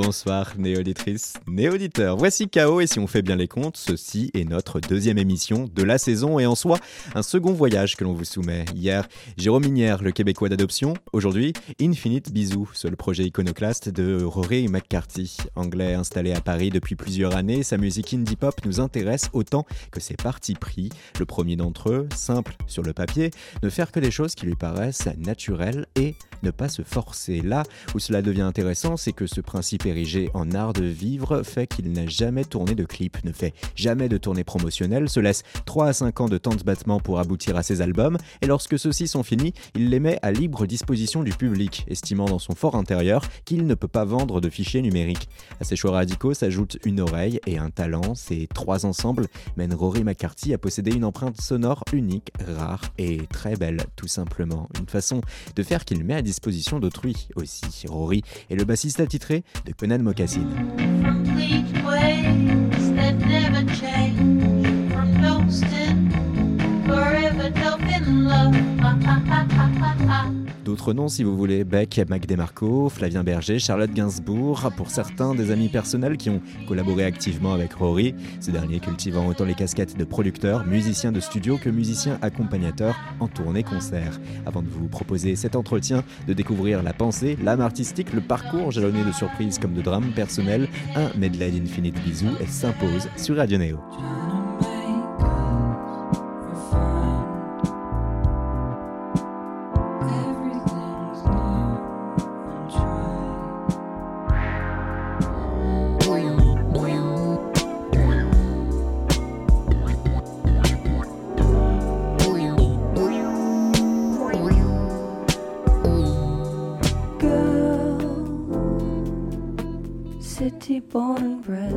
Bonsoir néauditrices, néauditeurs. Voici Chaos et si on fait bien les comptes, ceci est notre deuxième émission de la saison et en soi un second voyage que l'on vous soumet. Hier, Jérôme Minière, le Québécois d'adoption. Aujourd'hui, Infinite Bisou, seul projet iconoclaste de Rory McCarthy. Anglais installé à Paris depuis plusieurs années, sa musique indie pop nous intéresse autant que ses partis pris. Le premier d'entre eux, simple sur le papier, ne faire que des choses qui lui paraissent naturelles et ne pas se forcer. Là où cela devient intéressant, c'est que ce principe érigé en art de vivre fait qu'il n'a jamais tourné de clip, ne fait jamais de tournée promotionnelle, se laisse 3 à 5 ans de temps de battement pour aboutir à ses albums, et lorsque ceux-ci sont finis, il les met à libre disposition du public, estimant dans son fort intérieur qu'il ne peut pas vendre de fichiers numériques. À ces choix radicaux s'ajoutent une oreille et un talent, ces trois ensembles mènent Rory McCarthy à posséder une empreinte sonore unique, rare et très belle, tout simplement. Une façon de faire qu'il met à disposition d'autrui aussi. Rory est le bassiste attitré de Conan Mocassin. D'autres noms si vous voulez, Beck, Mac DeMarco, Flavien Berger, Charlotte Gainsbourg, pour certains des amis personnels qui ont collaboré activement avec Rory, ce dernier cultivant autant les casquettes de producteur, musicien de studio que musicien accompagnateur en tournée concert. Avant de vous proposer cet entretien, de découvrir la pensée, l'âme artistique, le parcours jalonné de surprises comme de drames personnels, un medley d'Infinite Bisous s'impose sur Radio Neo. City born and bred.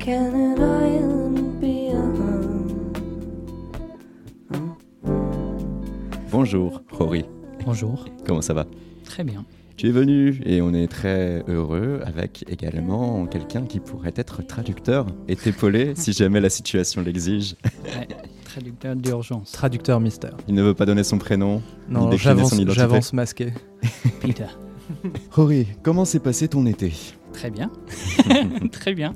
Can an island be a home? Bonjour Rory, Bonjour, comment ça va? Très bien. Tu es venu et on est très heureux avec également quelqu'un qui pourrait être traducteur et t'épauler si jamais la situation l'exige. Ouais, traducteur d'urgence. Traducteur mystère. Il ne veut pas donner son prénom. Non, j'avance masqué. Peter. Rory, comment s'est passé ton été? Très bien. très bien.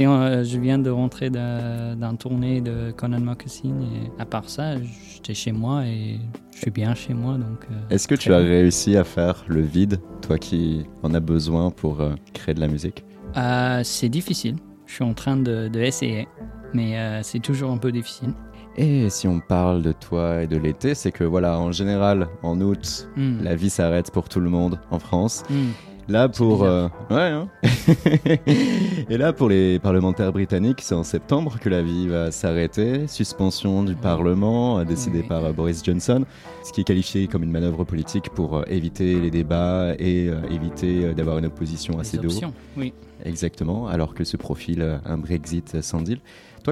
En- je viens de rentrer d'un, tournée de Conan Moccasin et à part ça, j'étais chez moi et je suis bien chez moi. Donc, euh, Est-ce que tu as réussi à faire le vide, toi qui en as besoin pour euh, créer de la musique? Euh, c'est difficile. Je suis en train de, de essayer, mais euh, c'est toujours un peu difficile. Et si on parle de toi et de l'été, c'est que voilà, en général, en août, Hmm, la vie s'arrête pour tout le monde en France. hmm. Là pour euh, ouais hein. et là pour les parlementaires britanniques c'est en septembre que la vie va s'arrêter suspension du parlement euh, décidée Oui. par euh, Boris Johnson ce qui est qualifié comme une manœuvre politique pour euh, éviter les débats et éviter d'avoir une opposition assez dure oui. exactement alors que se profile un Brexit sans deal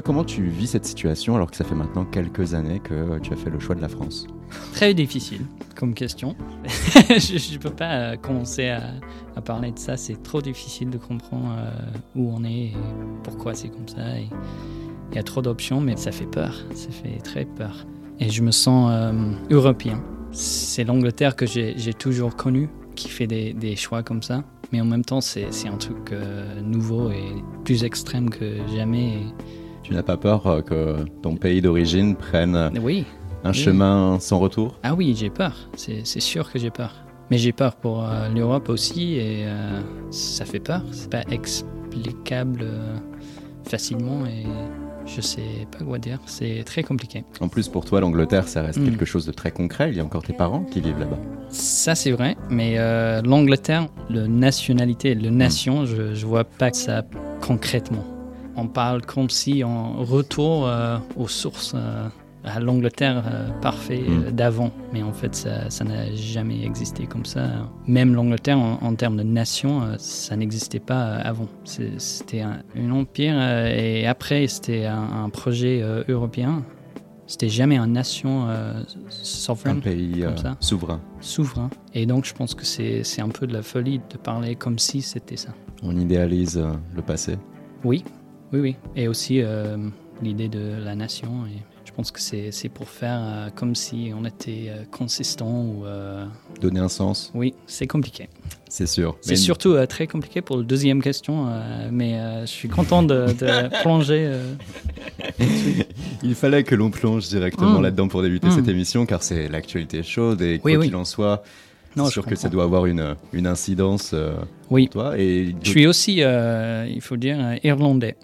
comment tu vis cette situation alors que ça fait maintenant quelques années que tu as fait le choix de la France? Très difficile comme question. je ne peux pas euh, commencer à, parler de ça. C'est trop difficile de comprendre euh, où on est et pourquoi c'est comme ça. Il y a trop d'options, mais ça fait peur. Ça fait très peur. Et je me sens euh, européen. C'est l'Angleterre que j'ai toujours connue qui fait des, choix comme ça. Mais en même temps, c'est un truc nouveau et plus extrême que jamais. Tu n'as pas peur euh, que ton pays d'origine prenne euh, oui, un Oui. chemin sans retour? Ah oui, j'ai peur. C'est sûr que j'ai peur. Mais j'ai peur pour euh, l'Europe aussi et euh, ça fait peur. C'est pas explicable euh, facilement et je sais pas quoi dire. C'est très compliqué. En plus, pour toi, l'Angleterre, ça reste Mm. quelque chose de très concret. Il y a encore tes parents qui vivent là-bas. Ça c'est vrai, mais l'Angleterre, le nationalité, le nation, je, je vois pas ça concrètement. On parle comme si on retourne euh, aux sources. euh, à l'Angleterre euh, parfait euh, d'avant, mais en fait ça n'a jamais existé comme ça. Même l'Angleterre en, en termes de nation, euh, ça n'existait pas euh, avant. C'était un, empire et après c'était un, un projet européen. C'était jamais une nation euh, Un souveraine pays comme ça. souverain. souverain. Et donc, je pense que c'est un peu de la folie de parler comme si c'était ça. On idéalise le passé. Oui, oui, oui. Et aussi euh, l'idée de la nation. Et je pense que c'est pour faire euh, comme si on était euh, consistant ou euh, Donner un sens, oui, c'est compliqué. c'est sûr. C'est Mais- surtout très compliqué pour la deuxième question, mais je suis content de, de plonger. Il fallait que l'on plonge directement Mm. là-dedans pour débuter Mm. cette émission, car c'est l'actualité chaude et quoi Oui, qu'il en soit, Non, je sûr que ça doit avoir une, une incidence euh, Oui. pour toi. Et Je suis aussi, euh, il faut dire, irlandais.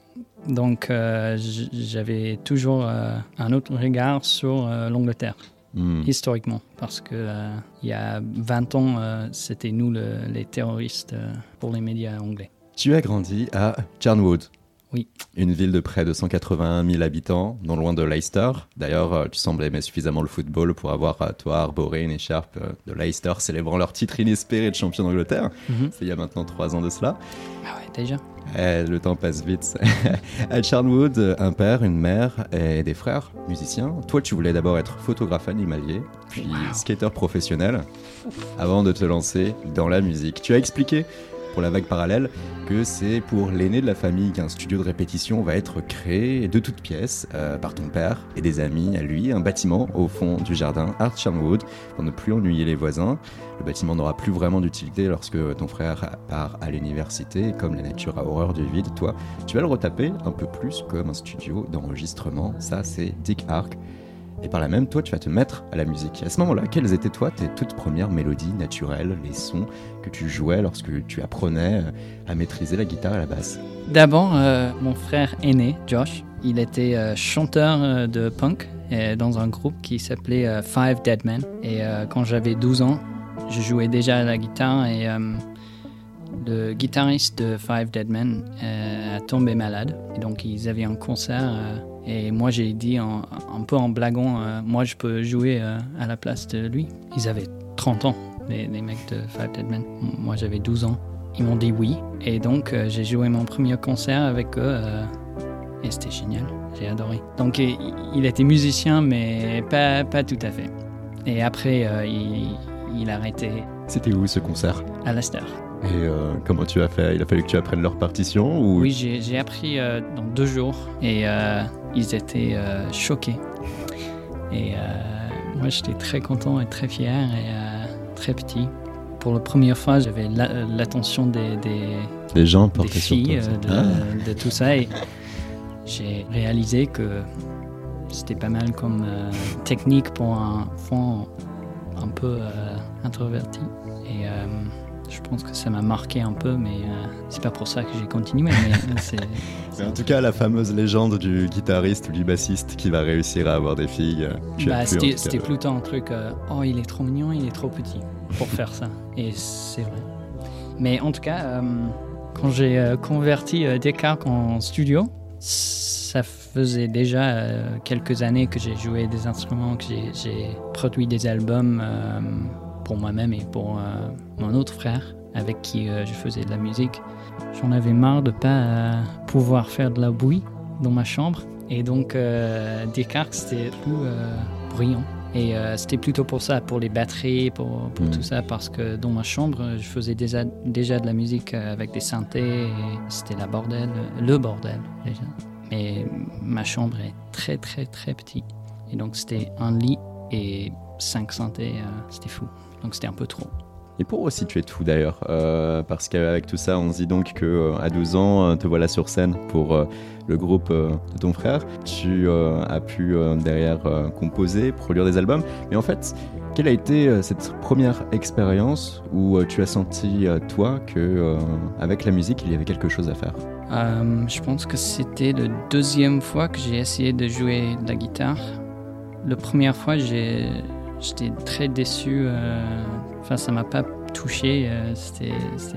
Donc euh, j'avais toujours euh, un autre regard sur euh, l'Angleterre, Hmm. historiquement, parce que il y a 20 ans, c'était nous le- les terroristes pour les médias anglais. Tu as grandi à Charnwood. Oui. Une ville de près de 181 000 habitants, non loin de Leicester. D'ailleurs, tu sembles aimer suffisamment le football pour avoir, toi, arboré une écharpe de Leicester célébrant leur titre inespéré de champion d'Angleterre. Mhm. C'est il y a maintenant trois ans de cela. Ah ouais, déjà Eh, le temps passe vite. à Charnwood, un père, une mère et des frères musiciens. Toi, tu voulais d'abord être photographe animalier, puis Wow. skater professionnel, avant de te lancer dans la musique. Tu as expliqué pour la vague parallèle que c'est pour l'aîné de la famille qu'un studio de répétition va être créé de toutes pièces euh, par ton père et des amis à lui, un bâtiment au fond du jardin Art Charnwood pour ne plus ennuyer les voisins. Le bâtiment n'aura plus vraiment d'utilité lorsque ton frère part à l'université comme la nature a horreur du vide, toi, tu vas le retaper un peu plus comme un studio d'enregistrement. Ça, c'est Dick Ark. Et par là même, toi, tu vas te mettre à la musique. À ce moment-là, quelles étaient, toi, tes toutes premières mélodies naturelles, les sons que tu jouais lorsque tu apprenais euh, à maîtriser la guitare et la basse D'abord, euh, mon frère aîné, Josh, il était euh, chanteur de punk dans un groupe qui s'appelait Five Dead Men. Et quand j'avais 12 ans, je jouais déjà à la guitare et le guitariste de Five Dead Men a tombé malade. Donc ils avaient un concert et moi j'ai dit un peu en blaguant, moi je peux jouer à la place de lui. Ils avaient 30 ans, les, les mecs de Five Dead Men. Moi j'avais 12 ans. Ils m'ont dit oui. Et donc, euh, j'ai joué mon premier concert avec eux. euh, et c'était génial. J'ai adoré. Donc, il, il était musicien, mais pas, pas tout à fait. Et après, euh, il, il a arrêté C'était où ce concert? À Leicester. Et euh, comment tu as fait? Il a fallu que tu apprennes leur partition ou? Oui, j'ai j'ai appris euh, dans deux jours. Et euh, ils étaient choqués. Et moi, j'étais très content et très fier et très petit. Pour la première fois, j'avais la- l'attention des- des, les gens des sur filles, euh, de, tout ça. Et j'ai réalisé que c'était pas mal comme euh, technique pour un enfant un peu euh, introverti. Et euh, je pense que ça m'a marqué un peu, mais euh, c'est pas pour ça que j'ai continué. Mais Mais en tout cas, la fameuse légende du guitariste ou du bassiste qui va réussir à avoir des filles. euh, bah, c'était, plutôt un truc euh, oh, il est trop mignon, il est trop petit pour faire ça. Et c'est vrai. Mais en tout cas, euh, quand j'ai euh, converti euh, Descartes en studio, ça faisait déjà euh, quelques années que j'ai joué des instruments, que j'ai, produit des albums euh, pour moi-même et pour euh, mon autre frère avec qui euh, je faisais de la musique. J'en avais marre de pas euh, pouvoir faire de la bouille dans ma chambre. Et donc, Descartes, c'était plus bruyant. Et euh, c'était plutôt pour ça, pour les batteries, pour, pour Mm. tout ça, parce que dans ma chambre, je faisais déjà, déjà de la musique avec des synthés, c'était la bordel, le bordel déjà. Mais ma chambre est très très très petite. Et donc c'était un lit et cinq synthés, euh, c'était fou. Donc c'était un peu trop. Et pour situer tout d'ailleurs, euh, parce qu'avec tout ça, on se dit donc que euh, à 12 ans, euh, te voilà sur scène pour le groupe de ton frère. Tu as pu derrière composer, produire des albums. Mais en fait, quelle a été cette première expérience où tu as senti toi que avec la musique, il y avait quelque chose à faire? Je pense que c'était la deuxième fois que j'ai essayé de jouer de la guitare. La première fois, j'ai- j'étais très déçu. euh, Enfin, ça m'a pas touché. euh, C'était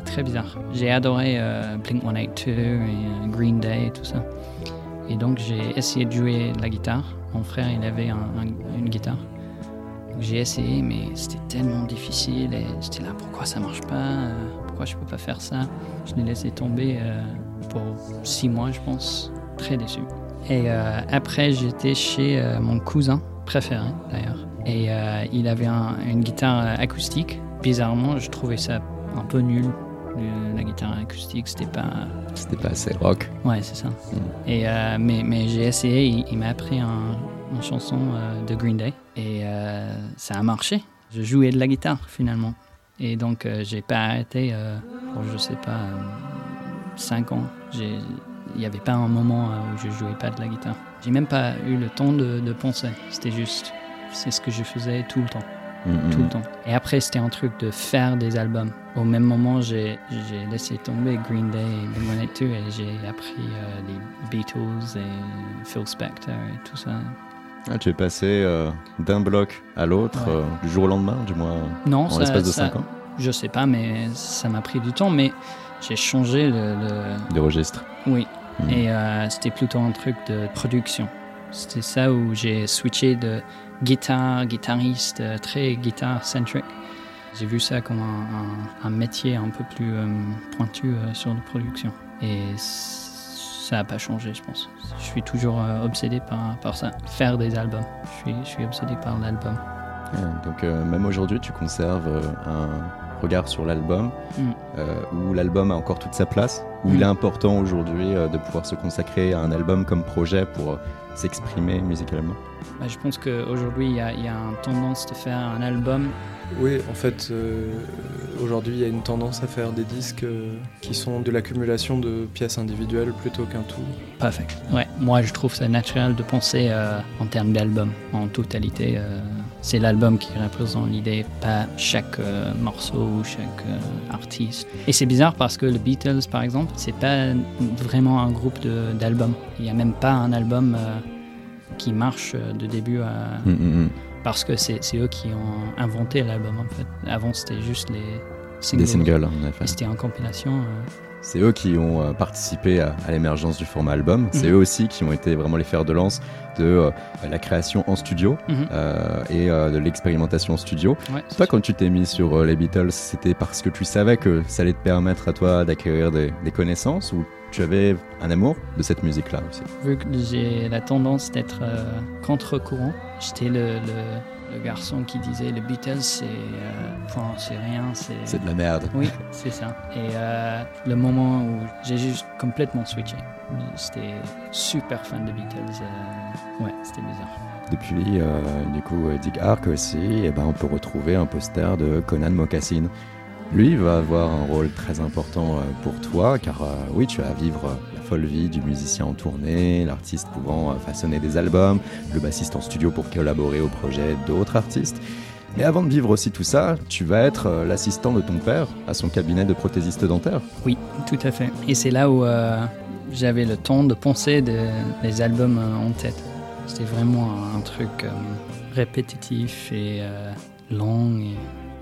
très bizarre. J'ai adoré euh, Blink 182 et Green Day et tout ça. Et donc, j'ai essayé de jouer de la guitare. Mon frère, il avait un- un- une guitare. J'ai essayé, mais c'était tellement difficile. Et j'étais là, pourquoi ça marche pas Pourquoi je peux pas faire ça? Je l'ai laissé tomber. pour six mois, je pense. Très déçu. Et après, j'étais chez mon cousin préféré, d'ailleurs. Et euh, il avait un- une guitare euh, acoustique. Bizarrement, je trouvais ça un peu nul. Le- la guitare acoustique, c'était pas. C'était pas assez rock. Ouais, c'est ça. Et, euh, mais mais j'ai essayé, il, il m'a appris un, une chanson euh, de Green Day. Et euh, ça a marché. Je jouais de la guitare finalement. Et donc, euh, j'ai pas arrêté euh, pour, je sais pas, 5 ans. J'ai- Il n'y avait pas un moment euh, où je jouais pas de la guitare. J'ai même pas eu le temps de, de penser. C'était juste, c'est ce que je faisais tout le temps Mm, tout mm. le temps. Et après, c'était un truc de faire des albums. Au même moment, j'ai laissé tomber Green Day et Blink-182 et j'ai appris euh, les Beatles et Phil Spector et tout ça. Ah, tu es passé euh, d'un bloc à l'autre Ouais. euh, du jour au lendemain, du moins Non, en ça, l'espace de ça- 5 ans? Je sais pas, mais ça m'a pris du temps. Mais j'ai changé le, le- de registre. Oui. Mm. Et c'était plutôt un truc de production. C'était ça où j'ai switché de guitare, guitariste, euh, très guitare-centric. J'ai vu ça comme un, un- un métier un peu plus euh, pointu euh, sur la production. Et ça n'a pas changé, je pense. Je suis toujours euh, obsédé par, par ça. Faire des albums. Je suis, je suis obsédé par l'album. Ouais, donc même aujourd'hui, tu conserves un regard sur l'album, Mm. où l'album a encore toute sa place, où Mm. il est important aujourd'hui de pouvoir se consacrer à un album comme projet pour s'exprimer musicalement. Bah, je pense qu'aujourd'hui, il y a, il y a une tendance de faire un album Oui, en fait, euh, aujourd'hui, il y a une tendance à faire des disques euh, qui sont de l'accumulation de pièces individuelles plutôt qu'un tout. Parfait. Ouais, moi je trouve ça naturel de penser euh, en termes d'album, en totalité. c'est l'album qui représente l'idée, pas chaque morceau ou chaque artiste. Et c'est bizarre parce que les Beatles, par exemple, c'est pas vraiment un groupe d'albums. Il n'y a même pas un album qui marche euh, de début à. Mm, mm, mm. Parce que c'est c'est eux qui ont inventé l'album en fait. Avant c'était juste les singles. Des singles, en effet. Et c'était en compilation. euh, C'est eux qui ont euh, participé à, à l'émergence du format album. C'est Mhm. eux aussi qui ont été vraiment les fers de lance de euh, la création en studio Mhm. euh, et euh, de l'expérimentation en studio. ouais, c'est Toi, quand tu t'es mis sur les Beatles, c'était parce que tu savais que ça allait te permettre à toi d'acquérir des, des connaissances ou tu avais un amour de cette musique-là aussi Vu que j'ai la tendance d'être euh, contre-courant, j'étais le, le- le garçon qui disait les Beatles c'est euh, point, c'est rien, c'est. C'est de la merde. Oui, c'est ça. Et euh, le moment où j'ai juste complètement switché, j'étais super fan de Beatles. euh, ouais, c'était bizarre. Depuis, du coup, Dick Ark aussi, eh ben, on peut retrouver un poster de Conan Mocassin. Lui va avoir un rôle très important euh, pour toi, car euh, oui, tu vas vivre euh, la folle vie du musicien en tournée, l'artiste pouvant façonner des albums, le bassiste en studio pour collaborer au projet d'autres artistes. Mais avant de vivre aussi tout ça, tu vas être l'assistant de ton père à son cabinet de prothésiste dentaire. Oui, tout à fait. Et c'est là où j'avais le temps de penser de, les albums en tête. C'était vraiment un, truc répétitif et long.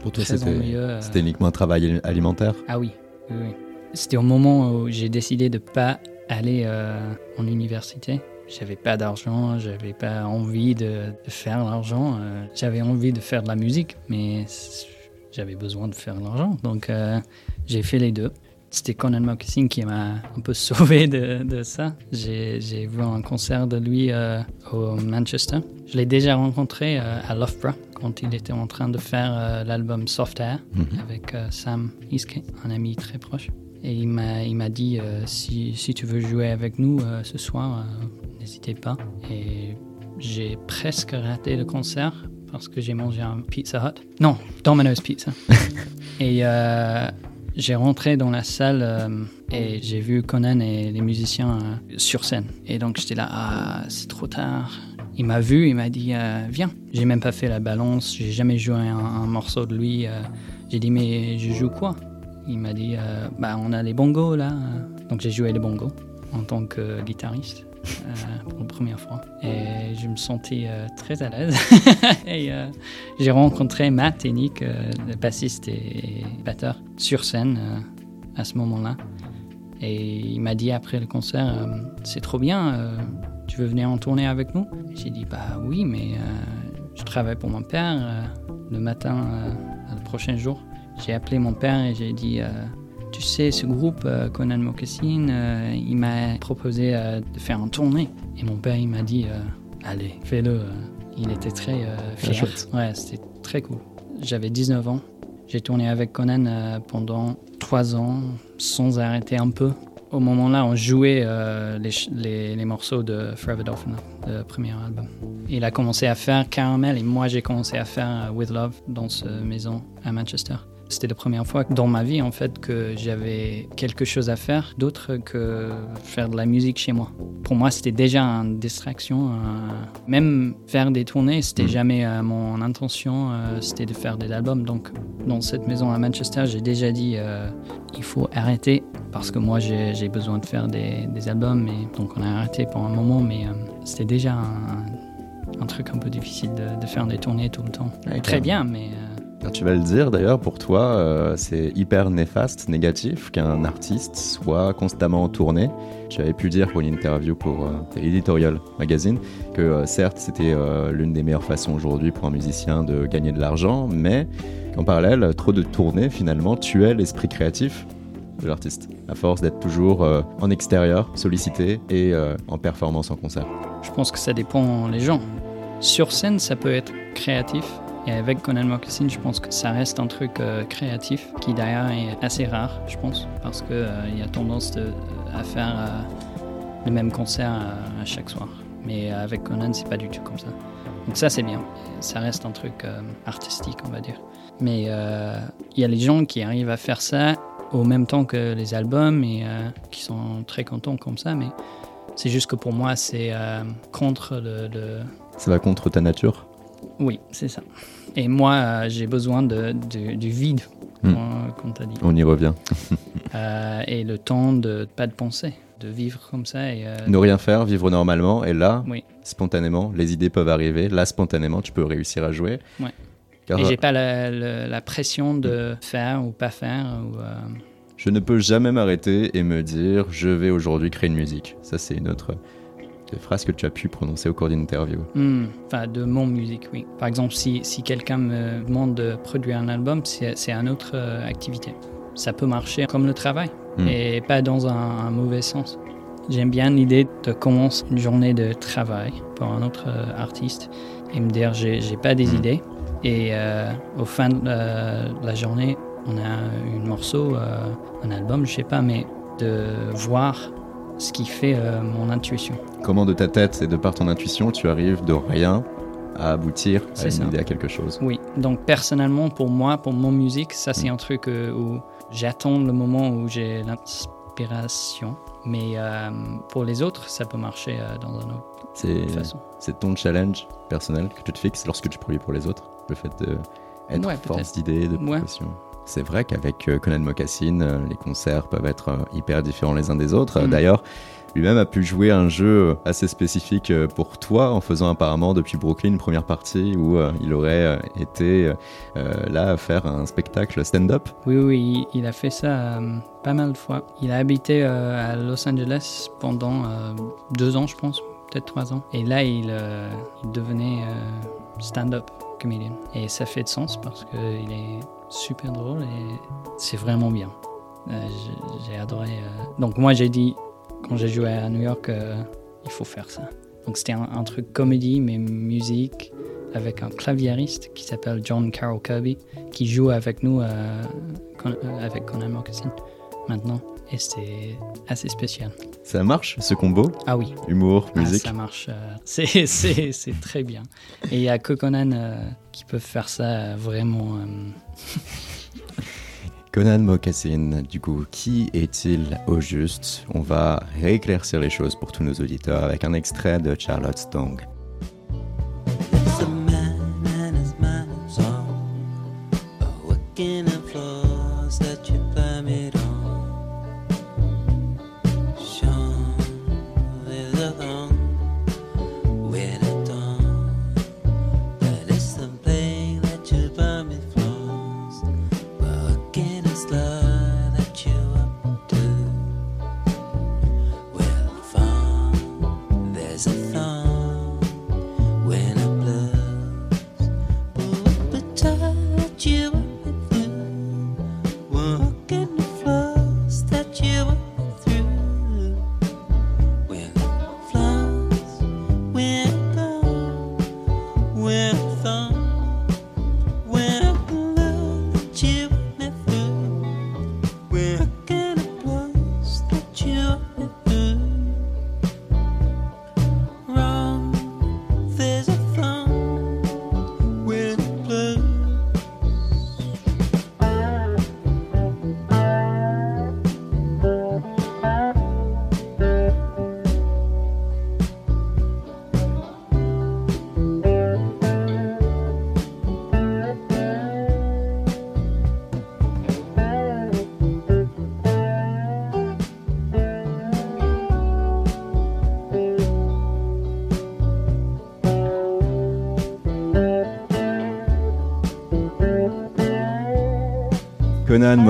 Pour toi, Très c'était ennuyeux, euh. c'était uniquement un travail alimentaire? Ah oui, oui, oui. C'était au moment où j'ai décidé de pas aller euh, en université. J'avais pas d'argent, j'avais pas envie de, de faire l'argent. euh, j'avais envie de faire de la musique, mais j'avais besoin de faire de l'argent. Donc euh, j'ai fait les deux. C'était Conan Moccasin qui m'a un peu sauvé de, de ça. J'ai vu un concert de lui euh, au Manchester. Je l'ai déjà rencontré euh, à Loughborough quand il était en train de faire euh, l'album Soft Air Mhm. avec Sam Iske, un ami très proche. Et il m'a, il m'a dit si, si tu veux jouer avec nous ce soir, n'hésitez pas. Et j'ai presque raté le concert parce que j'ai mangé un Pizza Hut. Non, Domino's Pizza. et j'ai rentré dans la salle euh, et j'ai vu Conan et les musiciens euh, sur scène. Et donc j'étais là, ah, c'est trop tard. Il m'a vu, il m'a dit, euh, viens. J'ai même pas fait la balance, j'ai jamais joué un, un morceau de lui. j'ai dit, mais je joue quoi? Il m'a dit, bah on a les bongos là. Donc j'ai joué les bongos en tant que guitariste. Euh, pour la première fois. Et je me sentais euh, très à l'aise. Et euh, j'ai rencontré Matt et Nick le bassiste et, batteur sur scène à ce moment-là. Et il m'a dit après le concert c'est trop bien tu veux venir en tournée avec nous? J'ai dit bah oui mais je travaille pour mon père le matin le prochain jour. J'ai appelé mon père et j'ai dit tu sais, ce groupe, euh, Conan Moccasin, euh, il m'a proposé euh, de faire une tournée. Et mon père, il m'a dit, allez, fais-le. Il était très Très fier. Ouais, c'était très cool. J'avais 19 ans. J'ai tourné avec Conan pendant 3 ans, sans arrêter un peu. au moment-là, on jouait euh, les, ch- les- les morceaux de Forever Dolphin, le premier album. Il a commencé à faire Caramel et moi j'ai commencé à faire With Love dans cette maison à Manchester. C'était la première fois dans ma vie en fait que j'avais quelque chose à faire d'autre que faire de la musique chez moi. Pour moi, c'était déjà une distraction. euh, même faire des tournées, c'était Mm. jamais euh, mon intention. euh, c'était de faire des albums. Donc, dans cette maison à Manchester, j'ai déjà dit euh, il faut arrêter parce que moi j'ai besoin de faire des, des albums. Et donc, on a arrêté pour un moment, mais euh, c'était déjà un, un truc un peu difficile de, de faire des tournées tout le temps. Très bien, mais. euh, tu vas le dire d'ailleurs, pour toi, euh, c'est hyper néfaste, négatif qu'un artiste soit constamment en tournée. Tu avais pu dire pour une interview pour euh, Editorial Magazine que euh, certes c'était euh, l'une des meilleures façons aujourd'hui pour un musicien de gagner de l'argent, mais qu'en parallèle, trop de tournées finalement tuait l'esprit créatif de l'artiste, à force d'être toujours en extérieur, sollicité et en performance en concert. Je pense que ça dépend les gens. Sur scène, ça peut être créatif. Et avec Conan Moccasin, je pense que ça reste un truc euh, créatif qui d'ailleurs est assez rare, je pense, parce qu'il y a tendance de- à faire euh, le même concert à, à chaque soir. Mais avec Conan, c'est pas du tout comme ça. Donc ça, c'est bien. Ça reste un truc euh, artistique, on va dire. Mais euh, il y a les gens qui arrivent à faire ça au même temps que les albums et euh, qui sont très contents comme ça. Mais c'est juste que pour moi, c'est euh, contre le, le- Ça va contre ta nature? Oui, c'est ça. Et moi, euh, j'ai besoin de, de- du vide, Hmm. comme, comme tu as dit. On y revient. Euh, et le temps de pas de penser, de vivre comme ça. Et, euh, Ne rien faire, vivre normalement, et là, Oui. spontanément, les idées peuvent arriver. Là, spontanément, tu peux réussir à jouer. Ouais. Car et j'ai pas la, la- la pression de faire ou pas faire. Ou, euh, je ne peux jamais m'arrêter et me dire je vais aujourd'hui créer une musique. Ça, c'est une autre euh, phrase que tu as pu prononcer au cours d'une interview. hmm, Enfin, de mon musique, oui. Par exemple, si, si quelqu'un me demande de produire un album, c'est une autre euh, activité. Ça peut marcher comme le travail, Hmm. et pas dans un, un mauvais sens. J'aime bien l'idée de commencer une journée de travail pour un autre euh, artiste et me dire j'ai pas des Hmm. idées. Et euh, au fin de la, journée, on a un morceau, un album, je sais pas, mais de voir ce qui fait euh, mon intuition. Comment de ta tête et de par ton intuition, tu arrives de rien à aboutir à une ça. idée, à quelque chose? Oui, donc personnellement, pour moi, pour mon musique, ça c'est un truc euh, où j'attends le moment où j'ai l'inspiration. Mais euh, pour les autres, ça peut marcher dans une autre C'est façon. c'est ton challenge personnel que tu te fixes lorsque tu produis pour les autres? Le fait de être Ouais, force d'idées, de Ouais. C'est vrai qu'avec euh, Conan Mocassin, euh, les concerts peuvent être euh, hyper différents les uns des autres. Mhm. D'ailleurs, lui-même a pu jouer un jeu assez spécifique pour toi en faisant apparemment depuis Brooklyn une première partie où il aurait été là à faire un spectacle stand-up. Oui, oui, il, a fait ça pas mal de fois. Il a habité à Los Angeles pendant deux ans, je pense, peut-être trois ans. Et là, il, il devenait stand-up comedian. Et ça fait de sens parce qu'il est super drôle et c'est vraiment bien. Euh, j'ai- adoré. euh. Donc moi, j'ai dit, quand j'ai joué à New York, euh, il faut faire ça. Donc c'était un, truc comédie, mais musique, avec un claviériste qui s'appelle John Carroll Kirby, qui joue avec nous avec Conan Moccasin maintenant. Et c'est assez spécial. Ça marche ce combo? Ah oui, Humour, ah, musique? ça marche. euh, c'est- très bien. Et il y a que Conan euh, qui peut faire ça euh, vraiment. euh, Conan Mocassin, du coup, qui est-il au juste? On va rééclaircir les choses pour tous nos auditeurs avec un extrait de Charlotte Stong.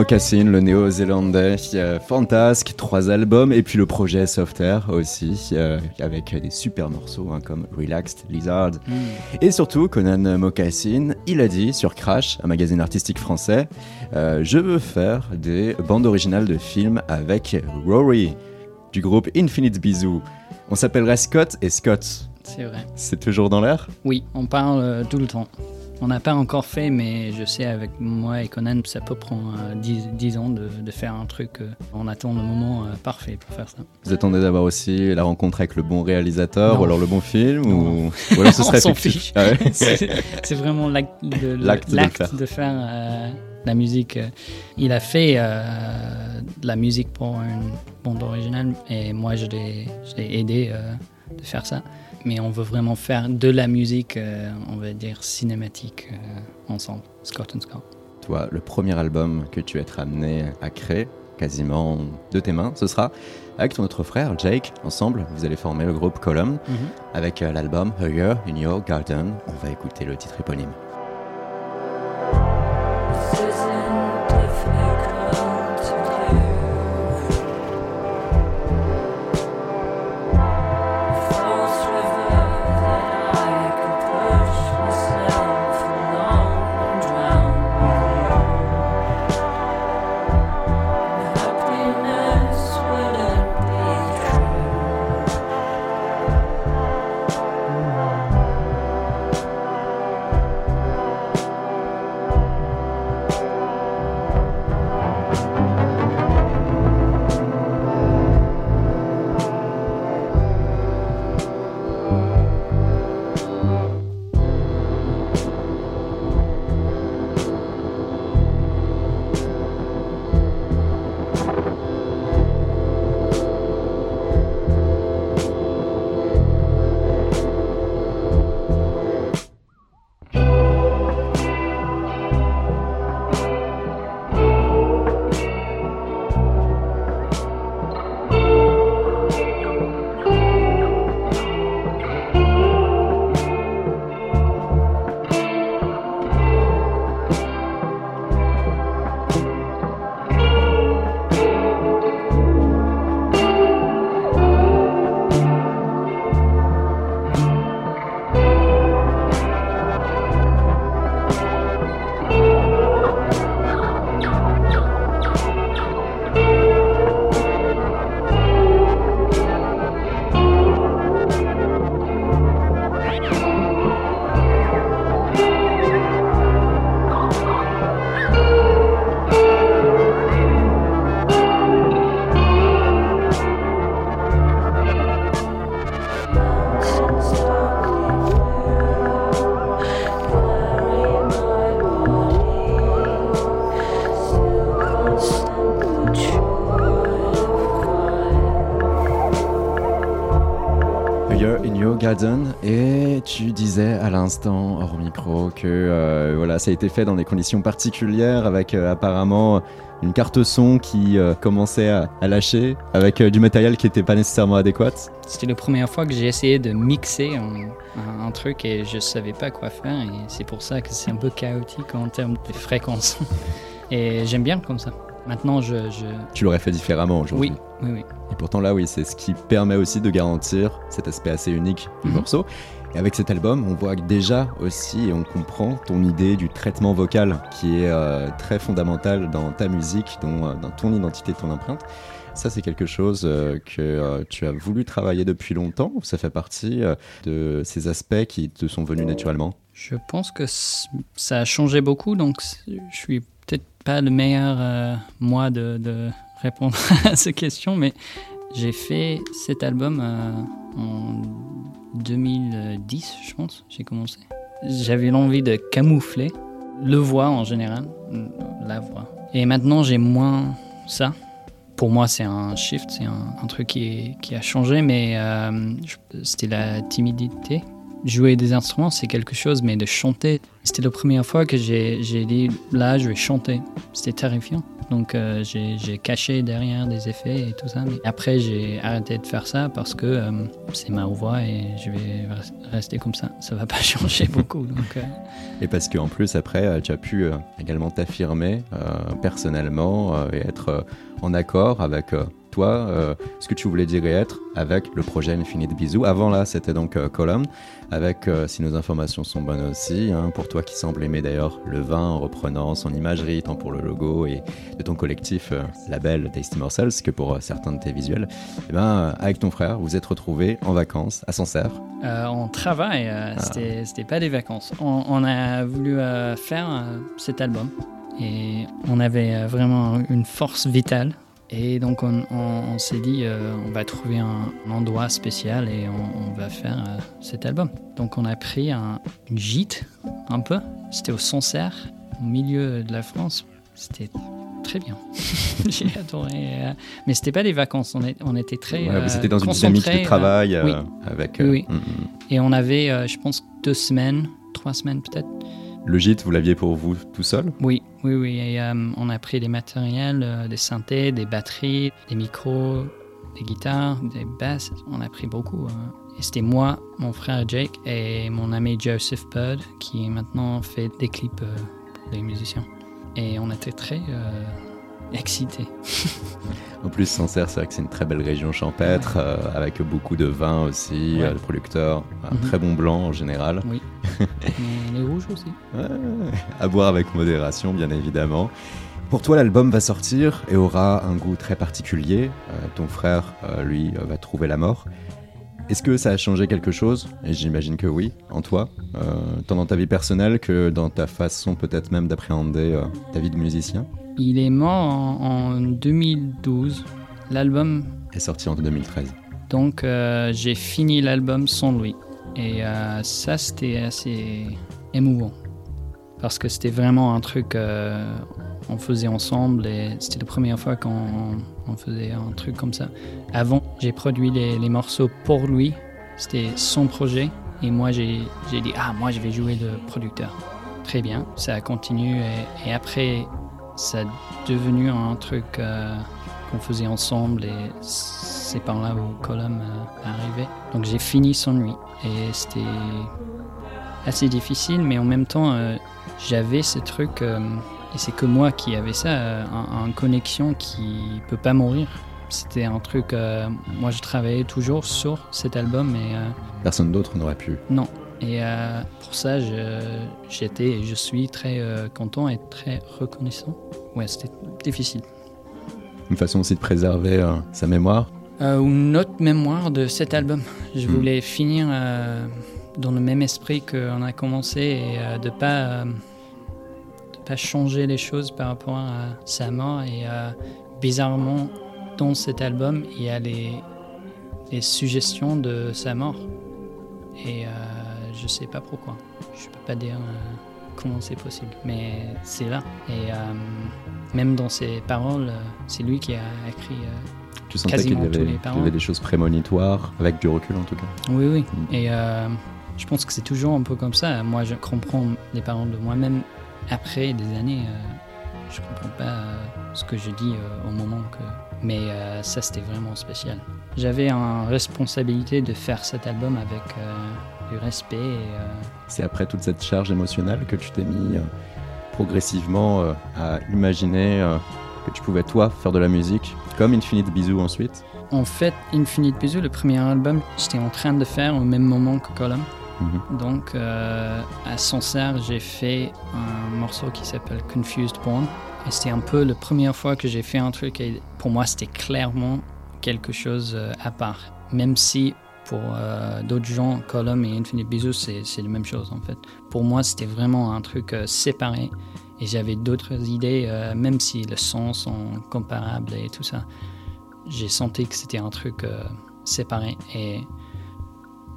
Mocassin, le néo-zélandais, euh, fantasque, trois albums, et puis le projet Soft Air aussi, euh, avec des super morceaux hein, comme Relaxed, Lizard. Et surtout, Conan Mocassin, il a dit sur Crash, un magazine artistique français, euh, Je veux faire des bandes originales de films avec Rory, du groupe Infinite Bisou. On s'appellerait Scott et Scott. C'est vrai. C'est toujours dans l'air? Oui, on parle euh, tout le temps. On n'a pas encore fait, mais je sais avec moi et Conan, ça peut prendre euh, 10, 10 ans de, de faire un truc. euh, on attend le moment euh, parfait pour faire ça. Vous attendez d'avoir aussi la rencontre avec le bon réalisateur Non. ou alors le bon film Non. ou... ou alors ce serait fictif. Ah ouais C'est vraiment l'acte de, faire. de faire euh, la musique. euh. Il a fait euh, de la musique pour une bande originale et moi je l'ai aidé euh, de faire ça. Mais on veut vraiment faire de la musique, euh, on va dire cinématique euh, ensemble, Scott and Scott. Toi, le premier album que tu vas être amené à créer, quasiment de tes mains, ce sera avec ton autre frère, Jake. Ensemble, vous allez former le groupe Column avec euh, l'album A Year in Your Garden. On va écouter le titre éponyme. Et tu disais à l'instant, hors micro, que euh, voilà, ça a été fait dans des conditions particulières avec euh, apparemment une carte son qui euh, commençait à, à lâcher, avec du matériel qui n'était pas nécessairement adéquat. C'était la première fois que j'ai essayé de mixer un, un- un truc et je savais pas quoi faire et c'est pour ça que c'est un peu chaotique en termes de fréquence. Et j'aime bien comme ça. Maintenant, je... je... Tu l'aurais fait différemment aujourd'hui. Oui, oui, oui. Et pourtant là, oui, c'est ce qui permet aussi de garantir cet aspect assez unique du Mhm. morceau. Et avec cet album, on voit déjà aussi et on comprend ton idée du traitement vocal qui est euh, très fondamental dans ta musique, euh, dans ton identité, ton empreinte. Ça, c'est quelque chose euh, que euh, tu as voulu travailler depuis longtemps. ou Ça fait partie de ces aspects qui te sont venus naturellement? Je pense que ça a changé beaucoup, donc je suis pas le meilleur euh, moi de, répondre à ces questions, mais j'ai fait cet album euh, en 2010, je pense, j'ai commencé. J'avais l'envie de camoufler le voix en général, la voix. Et maintenant j'ai moins ça. Pour moi, c'est un shift, c'est un, truc qui, a changé, mais euh, c'était la timidité jouer des instruments, c'est quelque chose, mais de chanter, c'était la première fois que j'ai dit là, je vais chanter. C'était terrifiant. Donc euh, j'ai caché derrière des effets et tout ça. Mais après, j'ai arrêté de faire ça parce que euh, c'est ma voix et je vais res- rester comme ça. Ça va pas changer beaucoup. Euh, Et parce qu'en plus, après, tu as pu également t'affirmer personnellement et être en accord avec toi, euh, ce que tu voulais dire et être avec le projet Infinite Bisous. Avant là, c'était donc euh, Column, avec, euh, si nos informations sont bonnes aussi, hein, pour toi qui semble aimer d'ailleurs le vin en reprenant son imagerie, tant pour le logo et de ton collectif euh, label Tasty Morsels que pour certains de tes visuels, eh ben, avec ton frère, vous êtes retrouvés en vacances à Sancerre. On travaille, Ah. c'était pas des vacances. On, on a voulu faire cet album et on avait vraiment une force vitale. Et donc on, on- on s'est dit, euh, on va trouver un, un endroit spécial et on, on va faire euh, cet album. Donc on a pris un, une gîte un peu. C'était au Sancerre, au milieu de la France. C'était très bien. J'ai adoré. euh, mais c'était pas des vacances, on, est- on était très. Ouais, euh, vous étiez dans une dynamique de euh, travail euh, oui. avec. Oui, oui. mm, mm. et on avait, euh, je pense, deux semaines, trois semaines peut-être. Le gîte, vous l'aviez pour vous tout seul? Oui, oui, oui. Euh, on a pris des matériels, euh, des synthés, des batteries, des micros, des guitares, des basses. On a pris beaucoup. euh. Et c'était moi, mon frère Jake et mon ami Joseph Bird qui maintenant fait des clips pour des musiciens. Et on était très excités. En plus, Sancerre, c'est vrai que c'est une très belle région champêtre, euh, avec beaucoup de vins aussi, Ouais. euh, de producteurs, un Mhm. très bon blanc en général. Mais les rouges aussi. Ouais, à boire avec modération, bien évidemment. Pour toi, l'album va sortir et aura un goût très particulier. Euh, ton frère, euh, lui, euh, va trouver la mort. Est-ce que ça a changé quelque chose? Et j'imagine que oui, en toi, tant dans ta vie personnelle que dans ta façon peut-être même d'appréhender ta vie de musicien? Il est mort en, en 2012. L'album Est sorti en 2013. Donc euh, j'ai fini l'album sans lui. Et euh, ça, c'était assez émouvant. Parce que c'était vraiment un truc qu'on faisait ensemble et c'était la première fois qu'on on faisait un truc comme ça. Avant, j'ai produit les, les morceaux pour lui. C'était son projet. Et moi, j'ai dit, ah, moi, je vais jouer le producteur. Très bien, ça a continué. Et, et après, ça a devenu un truc euh, qu'on faisait ensemble. Et c'est par là où Colum euh, est arrivé. Donc j'ai fini sans lui. Et c'était assez difficile, mais en même temps, euh, j'avais ce truc, et c'est que moi qui avais ça, euh, un, un connexion qui peut pas mourir. C'était un truc, moi je travaillais toujours sur cet album, et Personne d'autre n'aurait pu. non. Et euh, pour ça, j'étais et je suis très euh, content et très reconnaissant. Ouais, c'était difficile. Une façon aussi de préserver euh, sa mémoire. Une autre mémoire de cet album. Je Mm. voulais finir dans le même esprit qu'on a commencé et de pas euh, de pas changer les choses par rapport à sa mort. Et bizarrement, dans cet album, il y a les, les suggestions de sa mort. Et je sais pas pourquoi. Je peux pas dire euh, comment c'est possible, mais c'est là. Et euh, même dans ses paroles, euh, c'est lui qui a écrit. Tu sentais qu'il y, qu'il y avait des choses prémonitoires, avec du recul en tout cas. Oui, oui. Mm. Et euh, je pense que c'est toujours un peu comme ça. Moi, je comprends les paroles de moi-même après des années. euh, je comprends pas euh, ce que je dis au moment que. Mais ça, c'était vraiment spécial. J'avais une responsabilité de faire cet album avec du respect. Euh, C'est après toute cette charge émotionnelle que tu t'es mis euh, progressivement euh, à imaginer que tu pouvais toi faire de la musique, comme Infinite Bisous ensuite? En fait, Infinite Bisous, le premier album, j'étais en train de faire au même moment que Column. Mhm. Donc, à Sancerre, j'ai fait un morceau qui s'appelle Confused Born. Et c'était un peu la première fois que j'ai fait un truc. Et pour moi, c'était clairement quelque chose à part. Même si pour euh, d'autres gens, Column et Infinite Bisous, c'est la même chose en fait. Pour moi, c'était vraiment un truc euh, séparé. Et j'avais d'autres idées, euh, même si les sons sont comparables et tout ça. J'ai senti que c'était un truc séparé. Et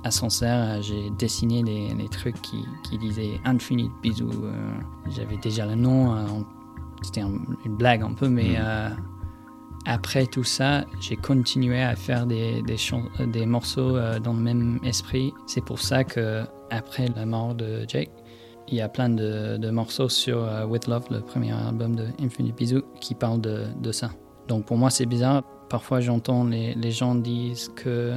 à Sancerre, j'ai dessiné les, les trucs qui, qui disaient Infinite Bisous. J'avais déjà le nom, c'était un- une blague un peu, mais Mhm. Après tout ça, j'ai continué à faire des, des, euh, morceaux euh, dans le même esprit. C'est pour ça que après la mort de Jake, il y a plein de, de morceaux sur euh, With Love, le premier album de Infinite Bisou, qui parlent de, de ça. Donc pour moi, c'est bizarre. Parfois, j'entends les, les gens disent que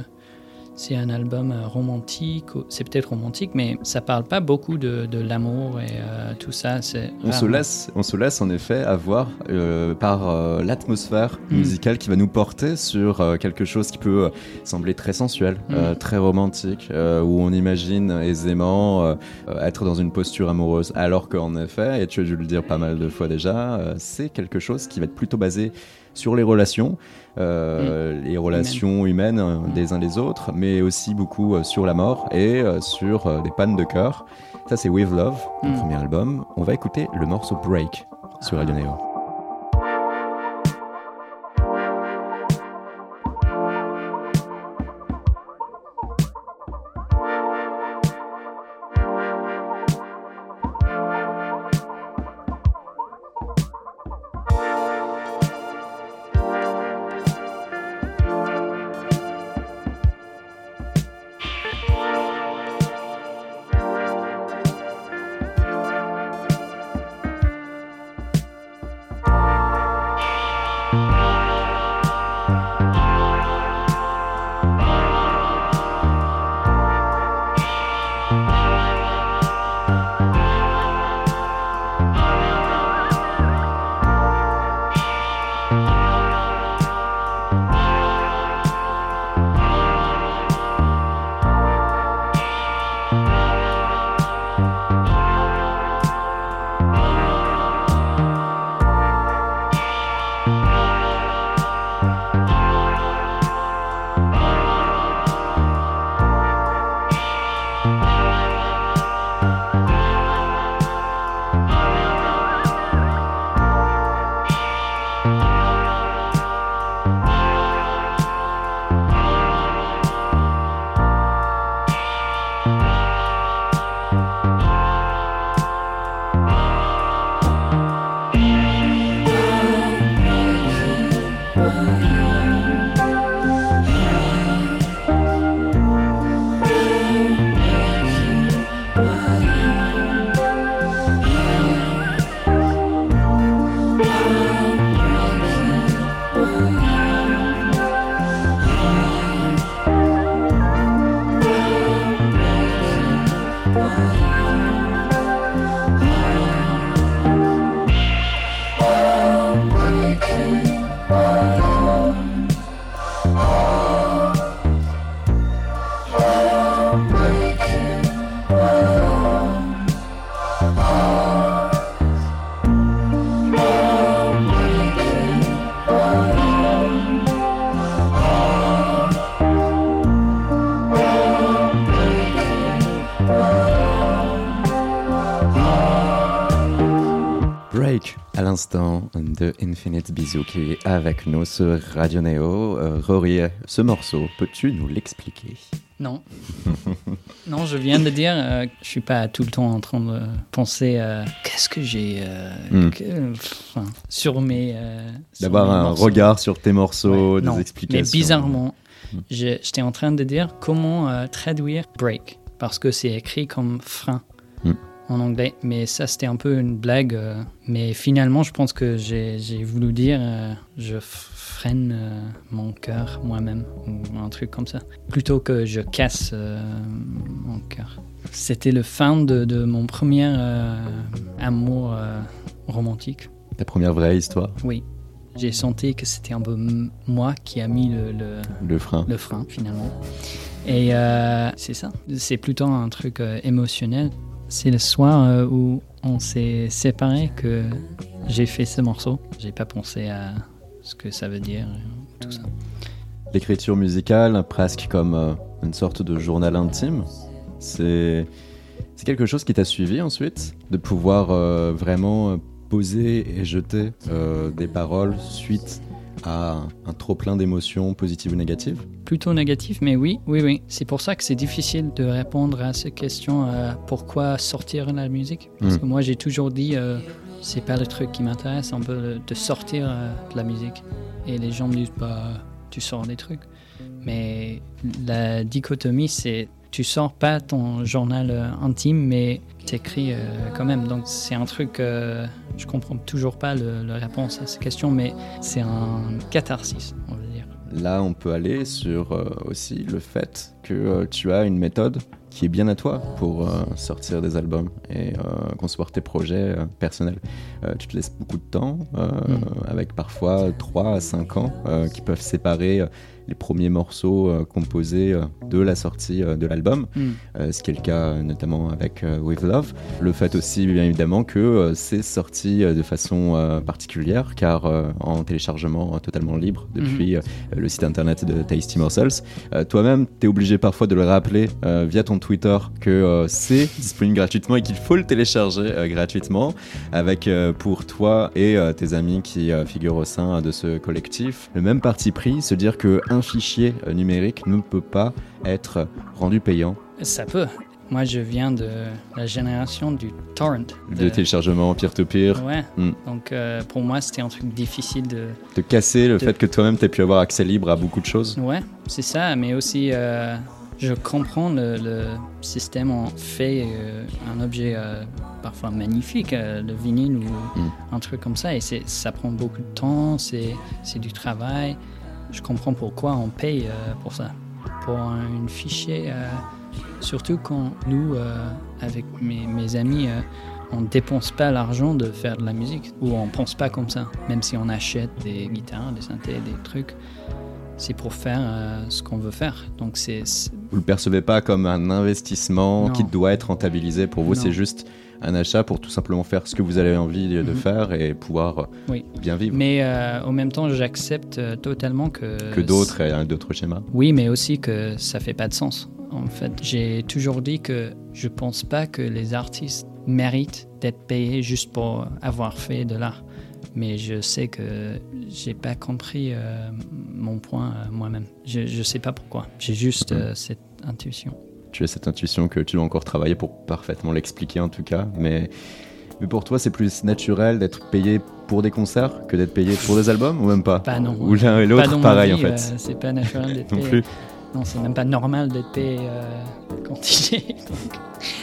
c'est un album euh, romantique. C'est peut-être romantique, mais ça parle pas beaucoup de, de l'amour et euh, tout ça. On se, laisse, on se laisse en effet avoir euh, par euh, l'atmosphère Mm. musicale qui va nous porter sur quelque chose qui peut sembler très sensuel, Mm. très romantique, où on imagine aisément être dans une posture amoureuse. Alors qu'en effet, et tu as dû le dire pas mal de fois déjà, c'est quelque chose qui va être plutôt basé sur les relations, euh, les relations humaines euh, des uns des autres, mais aussi beaucoup euh, sur la mort et sur des pannes de cœur. Ça, c'est With Love, le Mm. premier album. On va écouter le morceau Break sur Radio Neo. Infinite Bisou qui est avec nous sur Radio Neo. Euh, Rory, ce morceau, peux-tu nous l'expliquer? Non. non, je viens de dire, euh, je suis pas tout le temps en train de penser euh, qu'est-ce que j'ai euh, Hmm. que- enfin, sur mes. euh, D'avoir un morceaux. regard sur tes morceaux, Ouais, des non. explications. Mais bizarrement, j'ai- j'étais en train de dire comment traduire break parce que c'est écrit comme frein Hmm. En anglais. Mais ça, c'était un peu une blague. euh, mais finalement, je pense que j'ai voulu dire euh, je freine euh, mon cœur moi-même ou un truc comme ça plutôt que je casse mon cœur. C'était le fin de, de mon premier amour romantique. Ta première vraie histoire, Oui. J'ai senti que c'était un peu moi qui a mis le, le, le frein. le frein finalement. Et euh, c'est ça. C'est plutôt un truc euh, émotionnel. C'est le soir euh, où on s'est séparés que j'ai fait ce morceau. J'ai pas pensé à ce que ça veut dire, euh, tout ça. L'écriture musicale, presque comme euh, une sorte de journal intime, c'est quelque chose qui t'a suivi ensuite, de pouvoir vraiment poser et jeter des paroles suite à un, un trop plein d'émotions positives ou négatives. Plutôt négatif, mais oui, oui, oui. C'est pour ça que c'est difficile de répondre à ces questions. euh, pourquoi sortir de la musique? Parce Mm. que moi, j'ai toujours dit, euh, c'est pas le truc qui m'intéresse, un peu le- de sortir euh, de la musique. Et les gens me disent, bah, tu sors des trucs. Mais la dichotomie, c'est tu sors pas ton journal intime, mais t'écris euh, quand même. Donc c'est un truc, euh, je comprends toujours pas la réponse à cette question, mais c'est un catharsis, on va dire. Là, on peut aller sur euh, aussi le fait que euh, tu as une méthode qui est bien à toi pour sortir des albums et concevoir tes projets personnels. Tu te laisses beaucoup de temps, euh, avec parfois 3 à 5 ans, qui peuvent séparer les premiers morceaux euh, composés euh, de la sortie euh, de l'album, Mm. ce qui est le cas notamment avec With Love. Le fait aussi, bien évidemment, que c'est sorti de façon particulière, car en téléchargement totalement libre depuis euh, le site internet de Tasty Morsels. Toi-même, tu es obligé parfois de le rappeler via ton Twitter que c'est disponible gratuitement et qu'il faut le télécharger gratuitement, avec pour toi et tes amis qui figurent au sein de ce collectif le même parti pris, se dire que un fichier euh, numérique ne peut pas être rendu payant Ça peut. Moi, je viens de la génération du torrent. de téléchargement peer-to-peer, Ouais. Mm. Donc euh, pour moi, c'était un truc difficile de. de casser le De- fait que toi-même tu pu avoir accès libre à beaucoup de choses. Ouais, c'est ça. Mais aussi, euh, je comprends le, le système en fait euh, un objet parfois magnifique, le vinyle ou Mm. un truc comme ça. Et ça prend beaucoup de temps, c'est du travail. Je comprends pourquoi on paye euh, pour ça. Pour un une fichier, euh, surtout quand nous, euh, avec mes, mes amis, on ne dépense pas l'argent de faire de la musique, ou on pense pas comme ça. Même si on achète des guitares, des synthés, des trucs, c'est pour faire euh, ce qu'on veut faire. Donc c'est, Vous le percevez pas comme un investissement Non. qui doit être rentabilisé. Pour vous, c'est juste un achat pour tout simplement faire ce que vous avez envie de Mhm. faire et pouvoir euh, Oui. bien vivre. Mais euh, en même temps, j'accepte euh, totalement que... Que d'autres aient un- d'autres schémas. Oui, mais aussi que ça fait pas de sens. En fait, j'ai toujours dit que je pense pas que les artistes méritent d'être payés juste pour avoir fait de l'art. Mais je sais que j'ai pas compris euh, mon point euh, moi-même. Je, je sais pas pourquoi. J'ai juste Mhm. cette intuition. Tu as cette intuition que tu dois encore travailler pour parfaitement l'expliquer en tout cas. Mais, mais pour toi, c'est plus naturel d'être payé pour des concerts que d'être payé pour des albums ou même pas? Pas non. Ou l'un et l'autre, pareil en fait. euh, c'est pas naturel d'être non payé. plus. Non, c'est même pas normal d'être payé euh, quand il est. donc.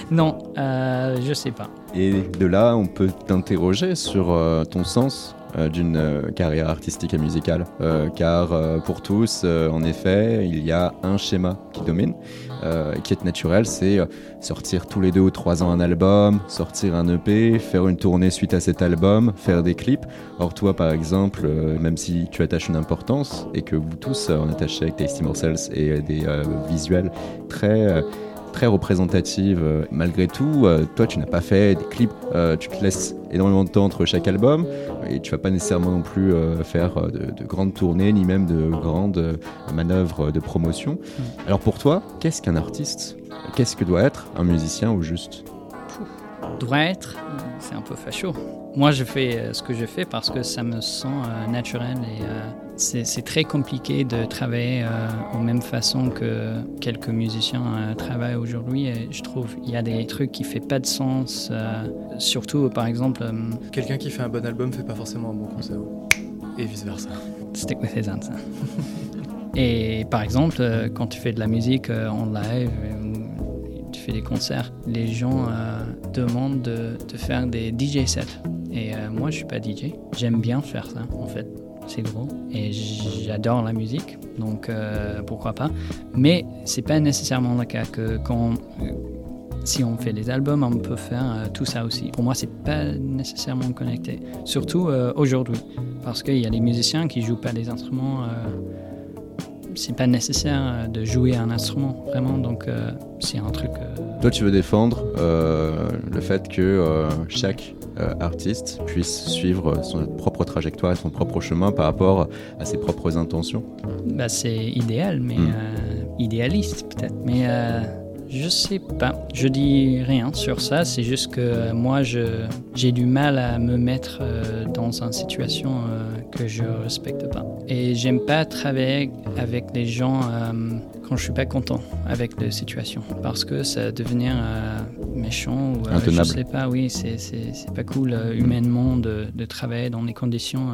Non, euh, je sais pas. Et de là, on peut t'interroger sur ton sens d'une euh, carrière artistique et musicale. Euh, car euh, pour tous, euh, en effet, il y a un schéma qui domine, euh, qui est naturel, c'est euh, sortir tous les deux ou trois ans un album, sortir un EP, faire une tournée suite à cet album, faire des clips. Or toi, par exemple, euh, même si tu attaches une importance, et que vous tous, euh, en attachez avec Tasty Morsels et euh, des euh, visuels très... euh, très représentative. Euh, Malgré tout, euh, toi, tu n'as pas fait des clips, euh, tu te laisses énormément de temps entre chaque album et tu vas pas nécessairement non plus euh, faire euh, de, de grandes tournées ni même de grandes euh, manœuvres de promotion. Alors pour toi, qu'est-ce qu'un artiste? Qu'est-ce que doit être un musicien au juste? Doit être, c'est un peu facho. Moi, je fais ce que je fais parce que ça me sent naturel et c'est très compliqué de travailler euh, en même façon que quelques musiciens euh, travaillent aujourd'hui. Je trouve il y a des trucs qui fait pas de sens. euh, surtout, par exemple, euh, Quelqu'un qui fait un bon album fait pas forcément un bon concert. Et vice versa. stick with his answer. Et par exemple, quand tu fais de la musique en live tu fais des concerts, les gens euh, demandent de, de faire des DJ sets. Et euh, moi, je suis pas DJ. J'aime bien faire ça, en fait. C'est drôle. Et j'adore la musique, donc euh, pourquoi pas. Mais c'est pas nécessairement le cas que quand. euh, si on fait des albums, on peut faire euh, tout ça aussi. Pour moi, c'est pas nécessairement connecté. Surtout aujourd'hui parce qu'il y a des musiciens qui jouent pas des instruments. C'est pas nécessaire euh, de jouer un instrument vraiment, donc euh, c'est un truc. euh, Toi, tu veux défendre euh, le fait que chaque artiste puisse suivre son propre trajectoire et son propre chemin par rapport à ses propres intentions? bah, c'est idéal, mais Mm. euh, idéaliste peut-être. Mais je sais pas. Je dis rien sur ça. C'est juste que euh, moi, je j'ai du mal à me mettre euh, dans une situation euh, que je respecte pas. Et j'aime pas travailler avec des gens quand je suis pas content avec la situation, parce que ça va devenir méchant ou je sais pas. Oui, c'est pas cool humainement de, de travailler dans des conditions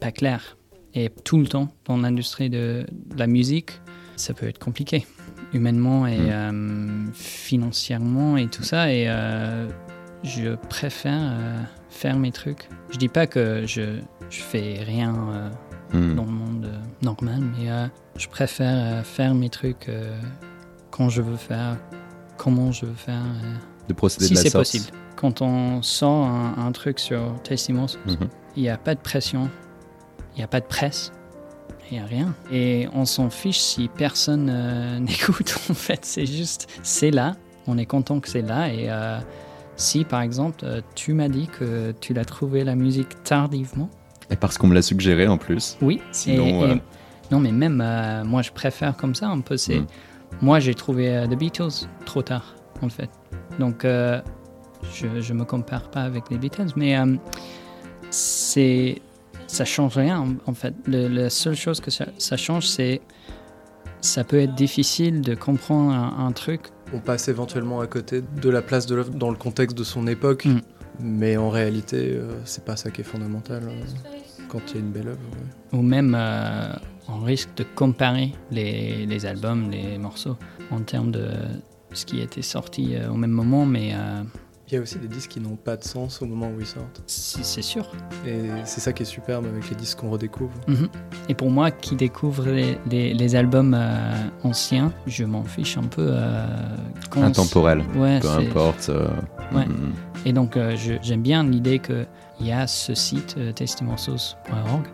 pas claires. Et tout le temps, dans l'industrie de, de la musique, ça peut être compliqué, humainement et euh, financièrement et tout ça. Et euh, je préfère euh, faire mes trucs. Je dis pas que je, je fais rien Hmm. dans le monde normal, mais je préfère faire mes trucs quand je veux faire, comment je veux faire. De procéder si de la c'est sorte. possible. Quand on sort un, un truc sur Testimos, Mhm. il n'y a pas de pression, il n'y a pas de presse, il n'y a rien. Et on s'en fiche si personne euh, n'écoute, en fait. C'est juste, c'est là, on est content que c'est là. Et euh, si, par exemple, euh, tu m'as dit que tu l'as trouvé la musique tardivement, Et parce qu'on me l'a suggéré en plus. oui. Sinon, et- et- Non, mais même, moi, je préfère comme ça un peu. C'est, Mm. Moi, j'ai trouvé The Beatles trop tard, en fait. Donc, je ne me compare pas avec les Beatles, mais c'est, ça change rien, en, en fait. Le- la seule chose que ça, ça change, c'est ça peut être difficile de comprendre un, un truc. On passe éventuellement à côté de la place de l'œuvre dans le contexte de son époque, Mm. mais en réalité, euh, c'est pas ça qui est fondamental euh, quand il y a une belle œuvre. ouais. ou même euh, on risque de comparer les, les albums, les morceaux en termes de ce qui était sorti euh, au même moment, mais Il y a aussi des disques qui n'ont pas de sens au moment où ils sortent. c'est sûr. Et c'est ça qui est superbe avec les disques qu'on redécouvre. Mhm. Et pour moi qui découvre les, les- les albums euh, anciens, je m'en fiche un peu. euh, Intemporel. Ouais, Peu importe. euh, Ouais. hmm. Et donc euh, j'aime bien l'idée qu'il y a ce site euh, testimorsos.org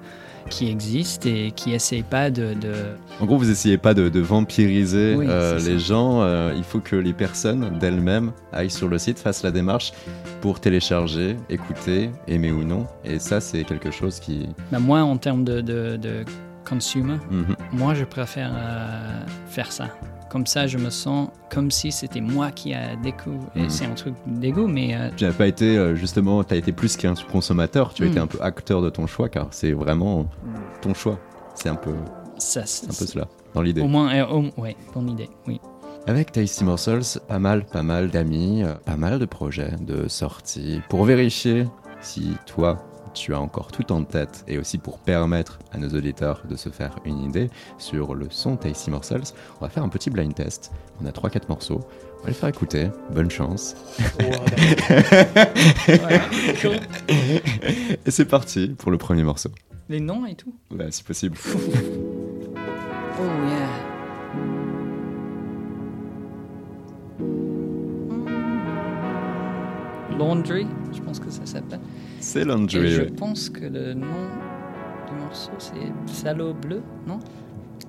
qui existe et qui essaye pas de- de En gros, vous essayez pas de, de vampiriser Oui, euh, les ça. gens. euh, il faut que les personnes d'elles-mêmes aillent sur le site, fassent la démarche pour télécharger, écouter, aimer ou non. Et ça, c'est quelque chose qui. Bah, moi, en termes de, de, de consumer, Mhm. moi, je préfère euh, faire ça. Comme ça, je me sens comme si c'était moi qui a découvert. Mhm. C'est un truc d'ego, mais euh, Tu n'as pas été, euh, justement, tu as été plus qu'un consommateur, tu as été un peu acteur de ton choix, car c'est vraiment ton choix. C'est un peu, ça, c'est un peu cela, dans l'idée. Au moins, euh, au- ouais, bonne idée, oui. Avec Tasty Morsels, pas mal, pas mal d'amis, euh, pas mal de projets, de sorties, pour vérifier si toi, tu as encore tout en tête, et aussi pour permettre à nos auditeurs de se faire une idée sur le son Tasty Morsels, on va faire un petit blind test. On a 3-4 morceaux, on va les faire écouter, bonne chance. Et c'est parti pour le premier morceau. Les noms et tout? Ouais, si possible. Oh yeah. Laundry, je pense que ça s'appelle. C'est Et Laundry. je ouais. pense que le nom du morceau c'est Salaud bleu, non?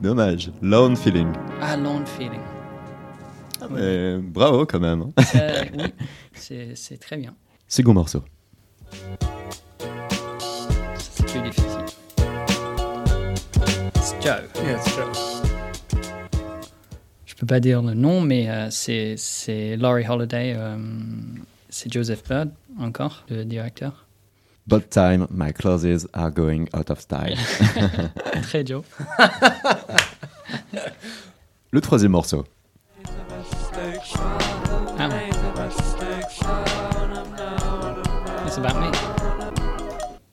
Dommage, Lone Feeling. Ah, Lone Feeling. Mais bravo quand même. hein. Oui, c'est très bien. Second morceau. C'est plus difficile. C'est Joe. Yes, Joe. Je peux pas dire le nom, mais euh, c'est c'est Laurie Holiday. euh, c'est Joseph Bird, encore, le directeur. But time, my clothes are going out of style. Très Joe. Le troisième morceau. Ah ouais. It's about me.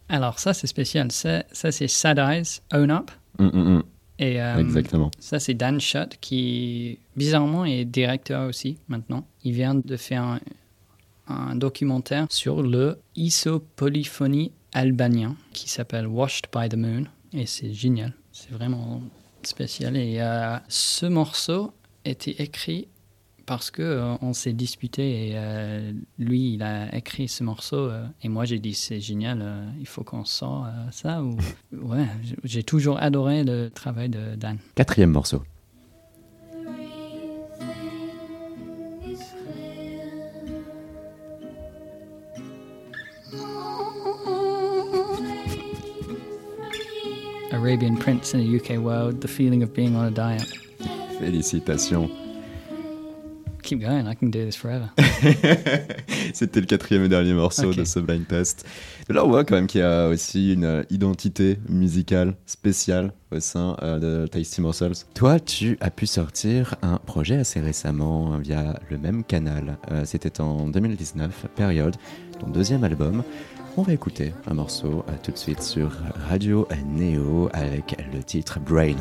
Alors, ça, c'est spécial. Ça, ça c'est Sad Eyes, Own Up. Hum, hum, hum. Et euh, Exactement. ça, c'est Dan Schutt qui, bizarrement, est directeur aussi maintenant. Il vient de faire un, un documentaire sur le isopolyphonie albanien qui s'appelle Washed by the Moon. Et c'est génial. C'est vraiment spécial. Et euh, ce morceau était écrit parce que euh, on s'est disputé et euh, lui il a écrit ce morceau et moi j'ai dit c'est génial il faut qu'on sort ça ou ouais j'ai toujours adoré le travail de Dan Quatrième morceau. Arabian Prince in a UK world the feeling of being on a diet Félicitations. keep going I can do this forever C'était le quatrième et dernier morceau de ce blind test. Là, on voit quand même qu'il y a aussi une euh, identité musicale spéciale au sein euh, de Tasty Morsels. Toi, tu as pu sortir un projet assez récemment euh, via le même canal. Euh, C'était en 2019, période, ton deuxième album. On va écouter un morceau euh, tout de suite sur Radio Neo avec le titre Brain.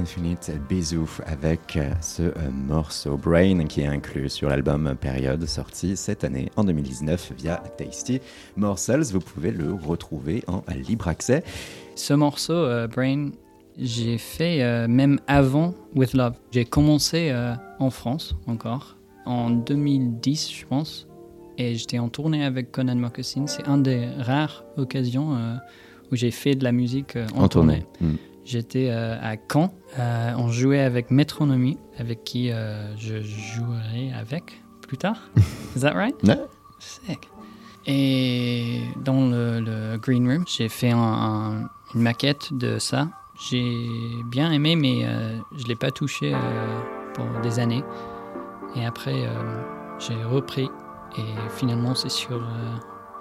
Infinite Bisou avec euh, ce euh, morceau Brain qui est inclus sur l'album Période sorti cette année en 2019 via Tasty Morsels. Vous pouvez le retrouver en libre accès. Ce morceau, euh, Brain, j'ai fait euh, même avant With Love. J'ai commencé euh, en France encore, en 2010, je pense. Et j'étais en tournée avec Conan Moccasin. C'est une des rares occasions où j'ai fait de la musique en, tournée. Mm. J'étais euh, à Caen. Euh, on jouait avec Metronomy, avec qui euh, je jouerai avec plus tard. Is that right? Ouais. Sick. Et dans le, le green room, j'ai fait un- un- une maquette de ça. J'ai bien aimé, mais je l'ai pas touché pour des années. Et après, j'ai repris. Et finalement, c'est sur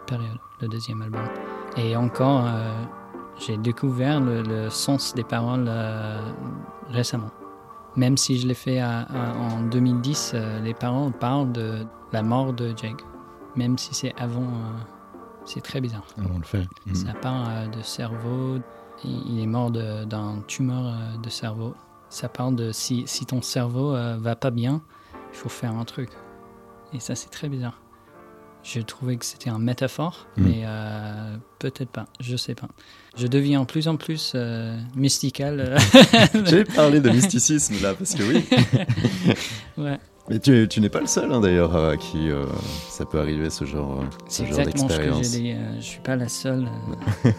Période, le deuxième album. Et encore, j'ai découvert le, le sens des paroles euh, récemment. Même si je l'ai fait à- à- en 2010, euh, les paroles parlent de la mort de Jake. Même si c'est avant, euh, c'est très bizarre. On le fait. Mm. Ça parle de cerveau. Il est mort de- d'un tumeur de cerveau. Ça parle de si, si ton cerveau va pas bien, il faut faire un truc. Et ça, c'est très bizarre. J'ai trouvé que c'était un métaphore, Mm. mais euh, peut-être pas. Je sais pas. Je deviens de plus en plus euh, mystical. euh, J'ai parlé de mysticisme là parce que oui. ouais. Mais tu, tu n'es pas le seul hein, d'ailleurs à qui euh, ça peut arriver ce genre, ce C'est genre exactement ce que j'ai d'expérience. dit. euh, je suis pas la seule.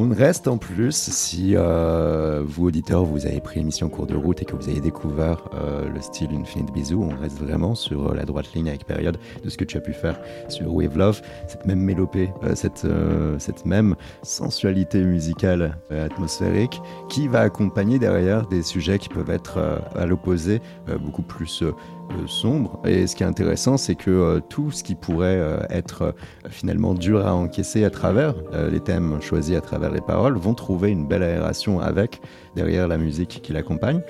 On reste en plus si euh, vous auditeurs vous avez pris l'émission en cours de route et que vous avez découvert euh, le style Infinite Bisou, on reste vraiment sur euh, la droite ligne avec période de ce que tu as pu faire sur Wave Love, cette même mélopée, cette, cette même sensualité musicale atmosphérique qui va accompagner derrière des sujets qui peuvent être à l'opposé beaucoup plus euh, sombres. Et ce qui est intéressant, c'est que euh, tout ce qui pourrait euh, être euh, finalement dur à encaisser à travers les thèmes choisis à travers les paroles vont trouver une belle aération avec derrière la musique qui l'accompagne.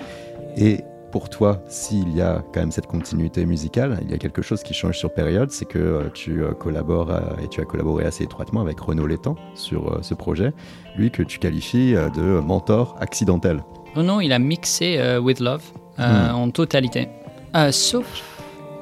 Et pour toi, s'il y a quand même cette continuité musicale, il y a quelque chose qui change sur période, c'est que tu collabores et tu as collaboré assez étroitement avec Renaud Létang sur ce projet, lui que tu qualifies de mentor accidentel. Renaud, il a mixé With Love Hmm. en totalité, Euh, sauf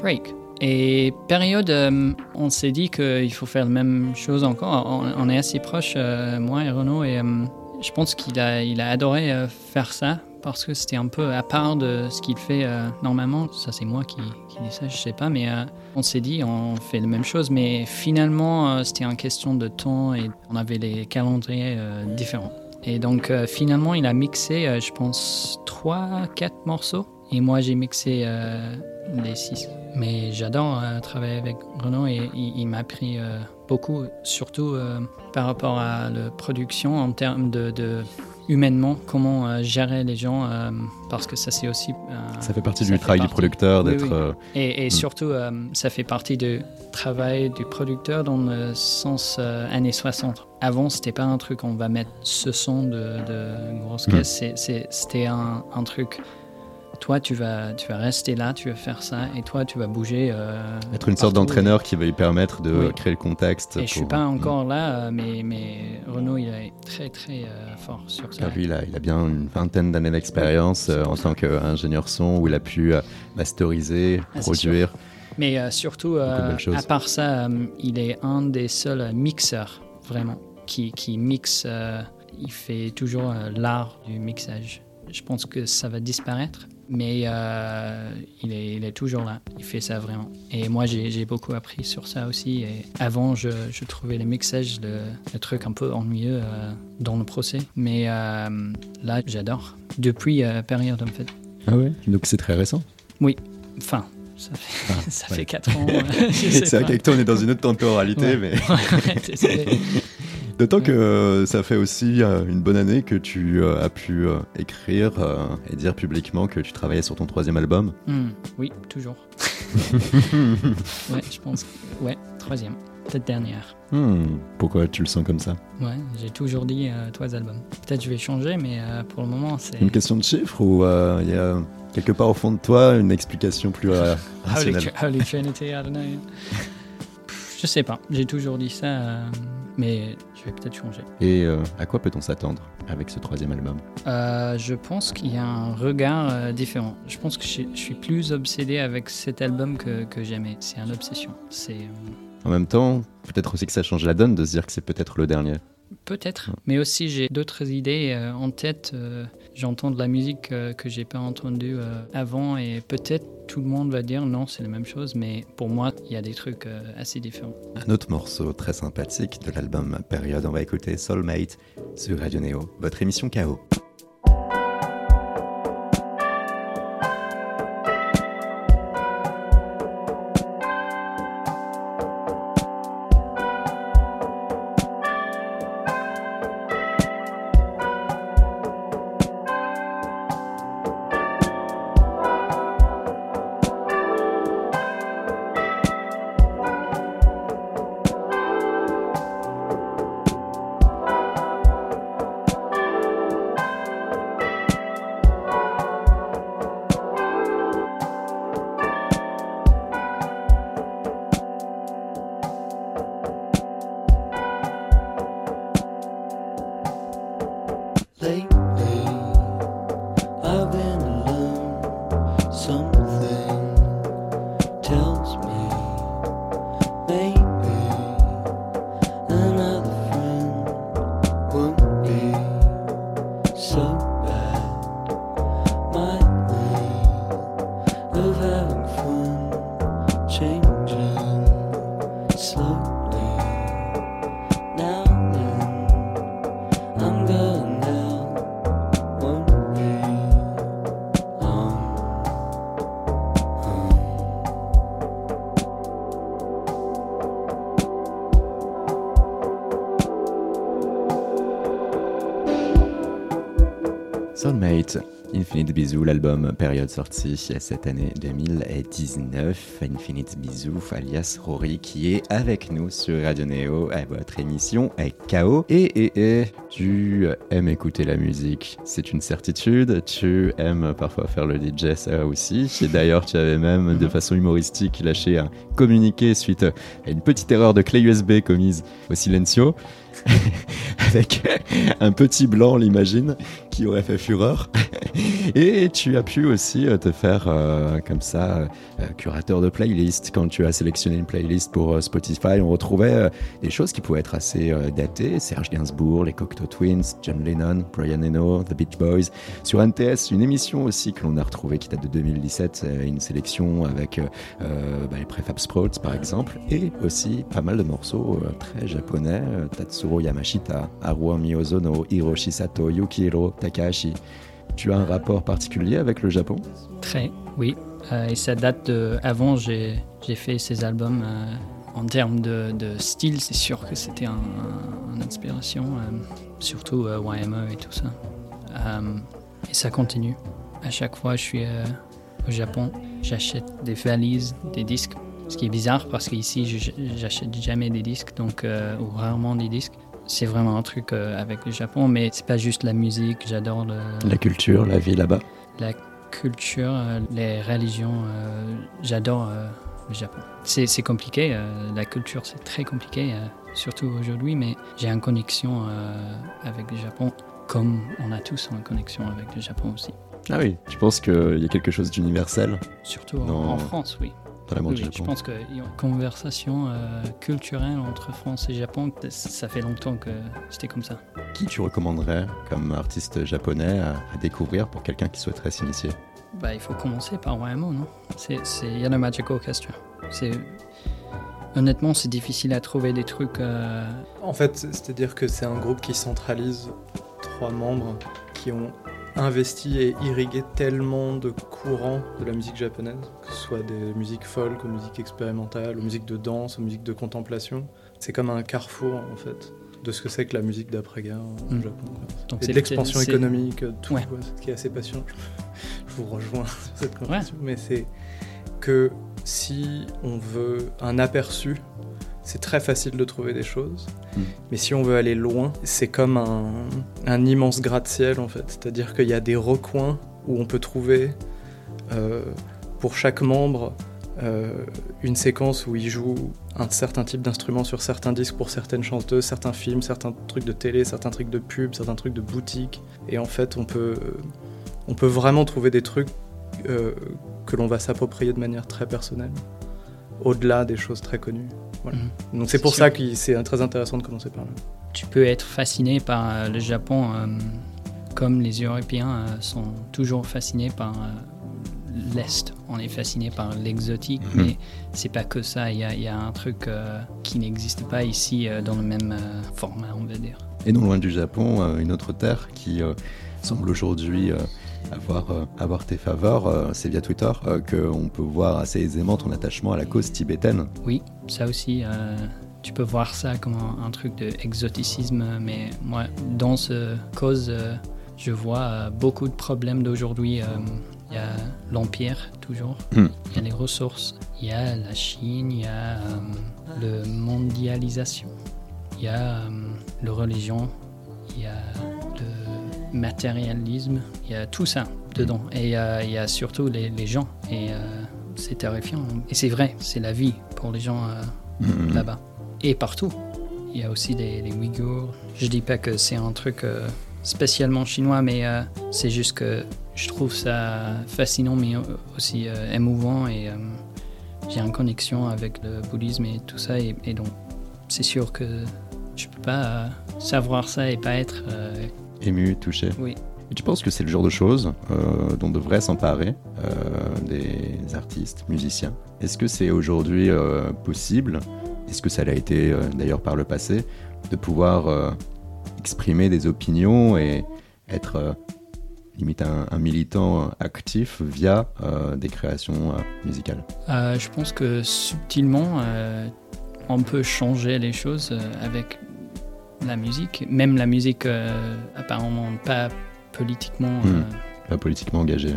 Break. Et période, euh, on s'est dit qu'il faut faire la même chose encore. On, est assez proches, euh, moi et Renaud, et euh, je pense qu'il a, il a adoré faire ça parce que c'était un peu à part de ce qu'il fait normalement. Ça, c'est moi qui, qui dis ça, je sais pas, mais on s'est dit on fait la même chose, mais finalement, c'était une question de temps et on avait les calendriers différents. Et donc finalement, il a mixé, je pense, 3-4 morceaux. Et moi, j'ai mixé euh, les 6. Mais j'adore euh, travailler avec Renaud et il, il m'a appris euh, beaucoup, surtout euh, par rapport à la production en termes de, de humainement, comment euh, gérer les gens, euh, parce que ça c'est aussi... euh, Ça fait partie ça du fait travail du producteur d'être. oui. Et, et Mm. surtout, ça fait partie du travail du producteur dans le sens années 60. Avant, c'était pas un truc, on va mettre ce son de, de grosse Mm. caisse. C'était un, un truc. Toi, tu vas, tu vas rester là, tu vas faire ça, et toi, tu vas bouger. euh, être une sorte d'entraîneur qui va lui permettre de Oui. créer le contexte. Et je suis pour- pas encore là, euh, mais, mais Renaud, il est très très euh, fort sur ça. Car lui, il a, il a bien une vingtaine d'années d'expérience euh, en tant qu'ingénieur son où il a pu masteriser, Ah, produire. Mais surtout, à part ça, il est un des seuls mixeurs, vraiment, qui, qui mixe. il fait toujours l'art du mixage. Je pense que ça va disparaître, mais euh, il, est, il est toujours là. Il fait ça vraiment. Et moi, j'ai beaucoup appris sur ça aussi. Et avant, je, je trouvais le mixage le, le truc un peu ennuyeux euh, dans le procès. Mais euh, là, j'adore. Depuis période, en fait. Ah ouais? Donc c'est très récent. Enfin, ça fait, Ah, ça ouais. fait 4 ans. C'est vrai qu'avec toi, on est dans une autre temporalité, Ouais. mais Ouais. D'autant que euh, ça fait aussi euh, une bonne année que tu euh, as pu écrire et dire publiquement que tu travaillais sur ton troisième album. Hmm, oui, toujours. ouais, je pense. que- Ouais, troisième. Peut-être dernière. Hmm, pourquoi tu le sens comme ça? Ouais, j'ai toujours dit trois albums. Peut-être je vais changer, mais pour le moment, c'est. Une question de chiffres ou il y a quelque part au fond de toi une explication plus Holy, rationnelle? Holy Trinity, I don't know. Pff, Je sais pas, j'ai toujours dit ça, mais je vais peut-être changer. Et euh, à quoi peut-on s'attendre avec ce troisième album? Euh, je pense qu'il y a un regard euh, différent. Je pense que je, je suis plus obsédé avec cet album que, que jamais. C'est une obsession. C'est. En même temps, peut-être aussi que ça change la donne de se dire que c'est peut-être le dernier. Peut-être, mais aussi j'ai d'autres idées euh, en tête. euh, J'entends de la musique euh, que j'ai pas entendue avant et peut-être tout le monde va dire non, c'est la même chose, mais pour moi, il y a des trucs assez différents. Un autre morceau très sympathique de l'album Période, on va écouter Soulmate sur Radio Neo, votre émission KO. Infinite Bisous, l'album Période sorti cette année 2019. Infinite Bisous, alias Rory, qui est avec nous sur Radio Neo à votre émission KO. Et, et, et, tu aimes écouter la musique, c'est une certitude. Tu aimes parfois faire le DJ, ça aussi. Et d'ailleurs, tu avais même de façon humoristique lâché un communiqué suite à une petite erreur de clé USB commise au Silencio. avec un petit blanc, l'imagine, qui aurait fait fureur. Et tu as pu aussi euh, te faire euh, comme ça, euh, curateur de playlist. Quand tu as sélectionné une playlist pour Spotify, on retrouvait des choses qui pouvaient être assez datées. Serge Gainsbourg, les Cocteau Twins, John Lennon, Brian Eno, The Beach Boys. Sur NTS, une émission aussi que l'on a retrouvée qui date de 2017, euh, une sélection avec bah, les Prefab Sprouts par exemple, et aussi pas mal de morceaux très japonais, Tatsuro Yamashita, Haruo Miyazono, Hiroshi Sato, Yukihiro Takahashi. Tu as un rapport particulier avec le Japon? Très, oui. Euh, et ça date de. Avant, j'ai fait ces albums euh, En termes de, style, c'est sûr que c'était un, un- une inspiration, euh, surtout euh, YMO et tout ça. Et ça continue. À chaque fois, je suis au Japon, j'achète des valises, des disques. Ce qui est bizarre parce qu'ici, j'achète jamais des disques, donc ou rarement des disques. C'est vraiment un truc euh, avec le Japon, mais c'est pas juste la musique. J'adore le, La culture, la vie là-bas. la culture, euh, les religions. euh, J'adore le Japon. C'est c'est compliqué, la culture c'est très compliqué, surtout aujourd'hui, mais j'ai une connexion avec le Japon, comme on a tous une connexion avec le Japon aussi. Ah oui, je pense qu'il y a quelque chose d'universel? Surtout en France, oui. Dans l'amour Oui, du oui, je Japon. pense qu'il y a une conversation euh, culturelle entre France et Japon, ça fait longtemps que c'était comme ça. Qui tu recommanderais comme artiste japonais à, à découvrir pour quelqu'un qui souhaiterait s'initier? Bah, il faut commencer par YMO, non? C'est Yano Magic Orchestra. C'est honnêtement, c'est difficile à trouver des trucs. euh, En fait, c'est-à-dire que c'est un groupe qui centralise trois membres qui ont investi et irrigué tellement de courants de la musique japonaise, que ce soit des musiques folk, aux musiques expérimentales, aux musiques de danse, aux musiques de contemplation. C'est comme un carrefour, en fait, de ce que c'est que la musique d'après-guerre au Mm. Japon. donc c'est l'expansion économique, euh, tout, Ouais. quoi, ce qui est assez passionnant. Je vous rejoins sur cette conversation, mais c'est que si on veut un aperçu, c'est très facile de trouver des choses. Mm. Mais si on veut aller loin, c'est comme un, un immense gratte-ciel en fait. C'est-à-dire qu'il y a des recoins où on peut trouver euh, pour chaque membre euh, une séquence où il joue un certain type d'instrument sur certains disques pour certaines chanteuses, certains films, certains trucs de télé, certains trucs de pub, certains trucs de boutique. Et en fait, on peut, on peut vraiment trouver des trucs euh, que l'on va s'approprier de manière très personnelle, au-delà des choses très connues. Voilà. Mhm. Donc c'est pour sûr. ça que c'est très intéressant de commencer par là. Tu peux être fasciné par euh, le Japon, euh, comme les Européens euh, sont toujours fascinés par euh, l'Est. On est fasciné par l'exotique, Mhm. mais c'est pas que ça. Il y y a un truc euh, qui n'existe pas ici euh, dans le même euh, format, on va dire. Et non loin du Japon, euh, une autre terre qui euh, semble aujourd'hui euh, avoir, euh, avoir tes faveurs, euh, c'est via Twitter euh, qu'on peut voir assez aisément ton attachement à la cause tibétaine. Oui, ça aussi, euh, tu peux voir ça comme un, un truc d'exoticisme, mais moi, dans ce cause, je vois beaucoup de problèmes d'aujourd'hui. Il y a l'Empire, toujours, il Hmm. y a les ressources, il y a la Chine, il y a le mondialisation, il y a la religion, il y a matérialisme, il y a tout ça dedans. Et euh, il y a surtout les, les gens. Et euh, c'est terrifiant. Et c'est vrai, c'est la vie pour les gens euh, Mhm. là-bas. Et partout. Il y a aussi des, les Ouïghours. Je dis pas que c'est un truc spécialement chinois, mais c'est juste que je trouve ça fascinant, mais au- aussi émouvant. Et j'ai une connexion avec le bouddhisme et tout ça. Et, et donc, c'est sûr que je peux pas savoir ça et pas être. Ému, touché. oui. Et tu penses que c'est le genre de choses euh, dont devraient s'emparer euh, des artistes, musiciens? Est-ce que c'est aujourd'hui euh, possible Est-ce que ça l'a été d'ailleurs par le passé de pouvoir exprimer des opinions et être limite un, un militant actif via des créations musicales? Je pense que subtilement, on peut changer les choses avec la musique, même la musique euh, apparemment pas politiquement Hmm. euh, Pas politiquement engagé.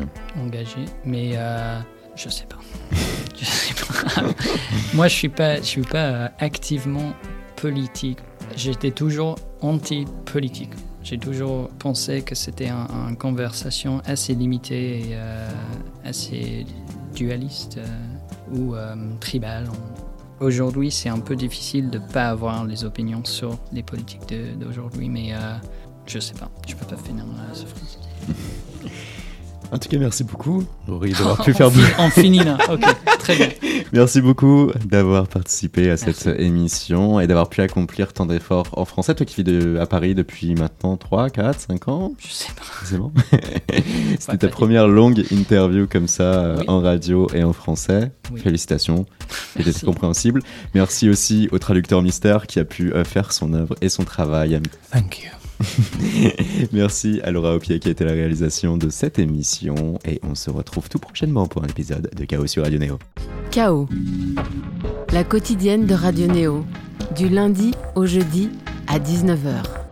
engagée, mais euh, je sais pas. je sais pas. Moi, je suis pas, je suis pas activement politique. J'étais toujours anti-politique. J'ai toujours pensé que c'était un- une conversation assez limitée et assez dualiste ou tribale. On- Aujourd'hui, c'est un peu difficile de pas avoir les opinions sur les politiques d'aujourd'hui, mais euh, je sais pas. Je peux pas finir euh, ce phrase. En tout cas, merci beaucoup, Laurie, d'avoir pu faire on, fi- on finit là. Ok, très bien. Merci beaucoup d'avoir participé à cette Merci. émission et d'avoir pu accomplir tant d'efforts en français. Toi qui vis de- à Paris depuis maintenant 3, 4, 5 ans, Je sais pas. c'est bon C'était ta première longue interview comme ça euh, Oui. en radio et en français. Oui. Félicitations, c'était compréhensible. Merci aussi au traducteur mystère qui a pu euh, faire son œuvre et son travail. Thank you. Merci à Laura Aupier qui a été la réalisation de cette émission et on se retrouve tout prochainement pour un épisode de Chaos sur Radio Néo. Chaos. La quotidienne de Radio Néo, du lundi au jeudi à 19h.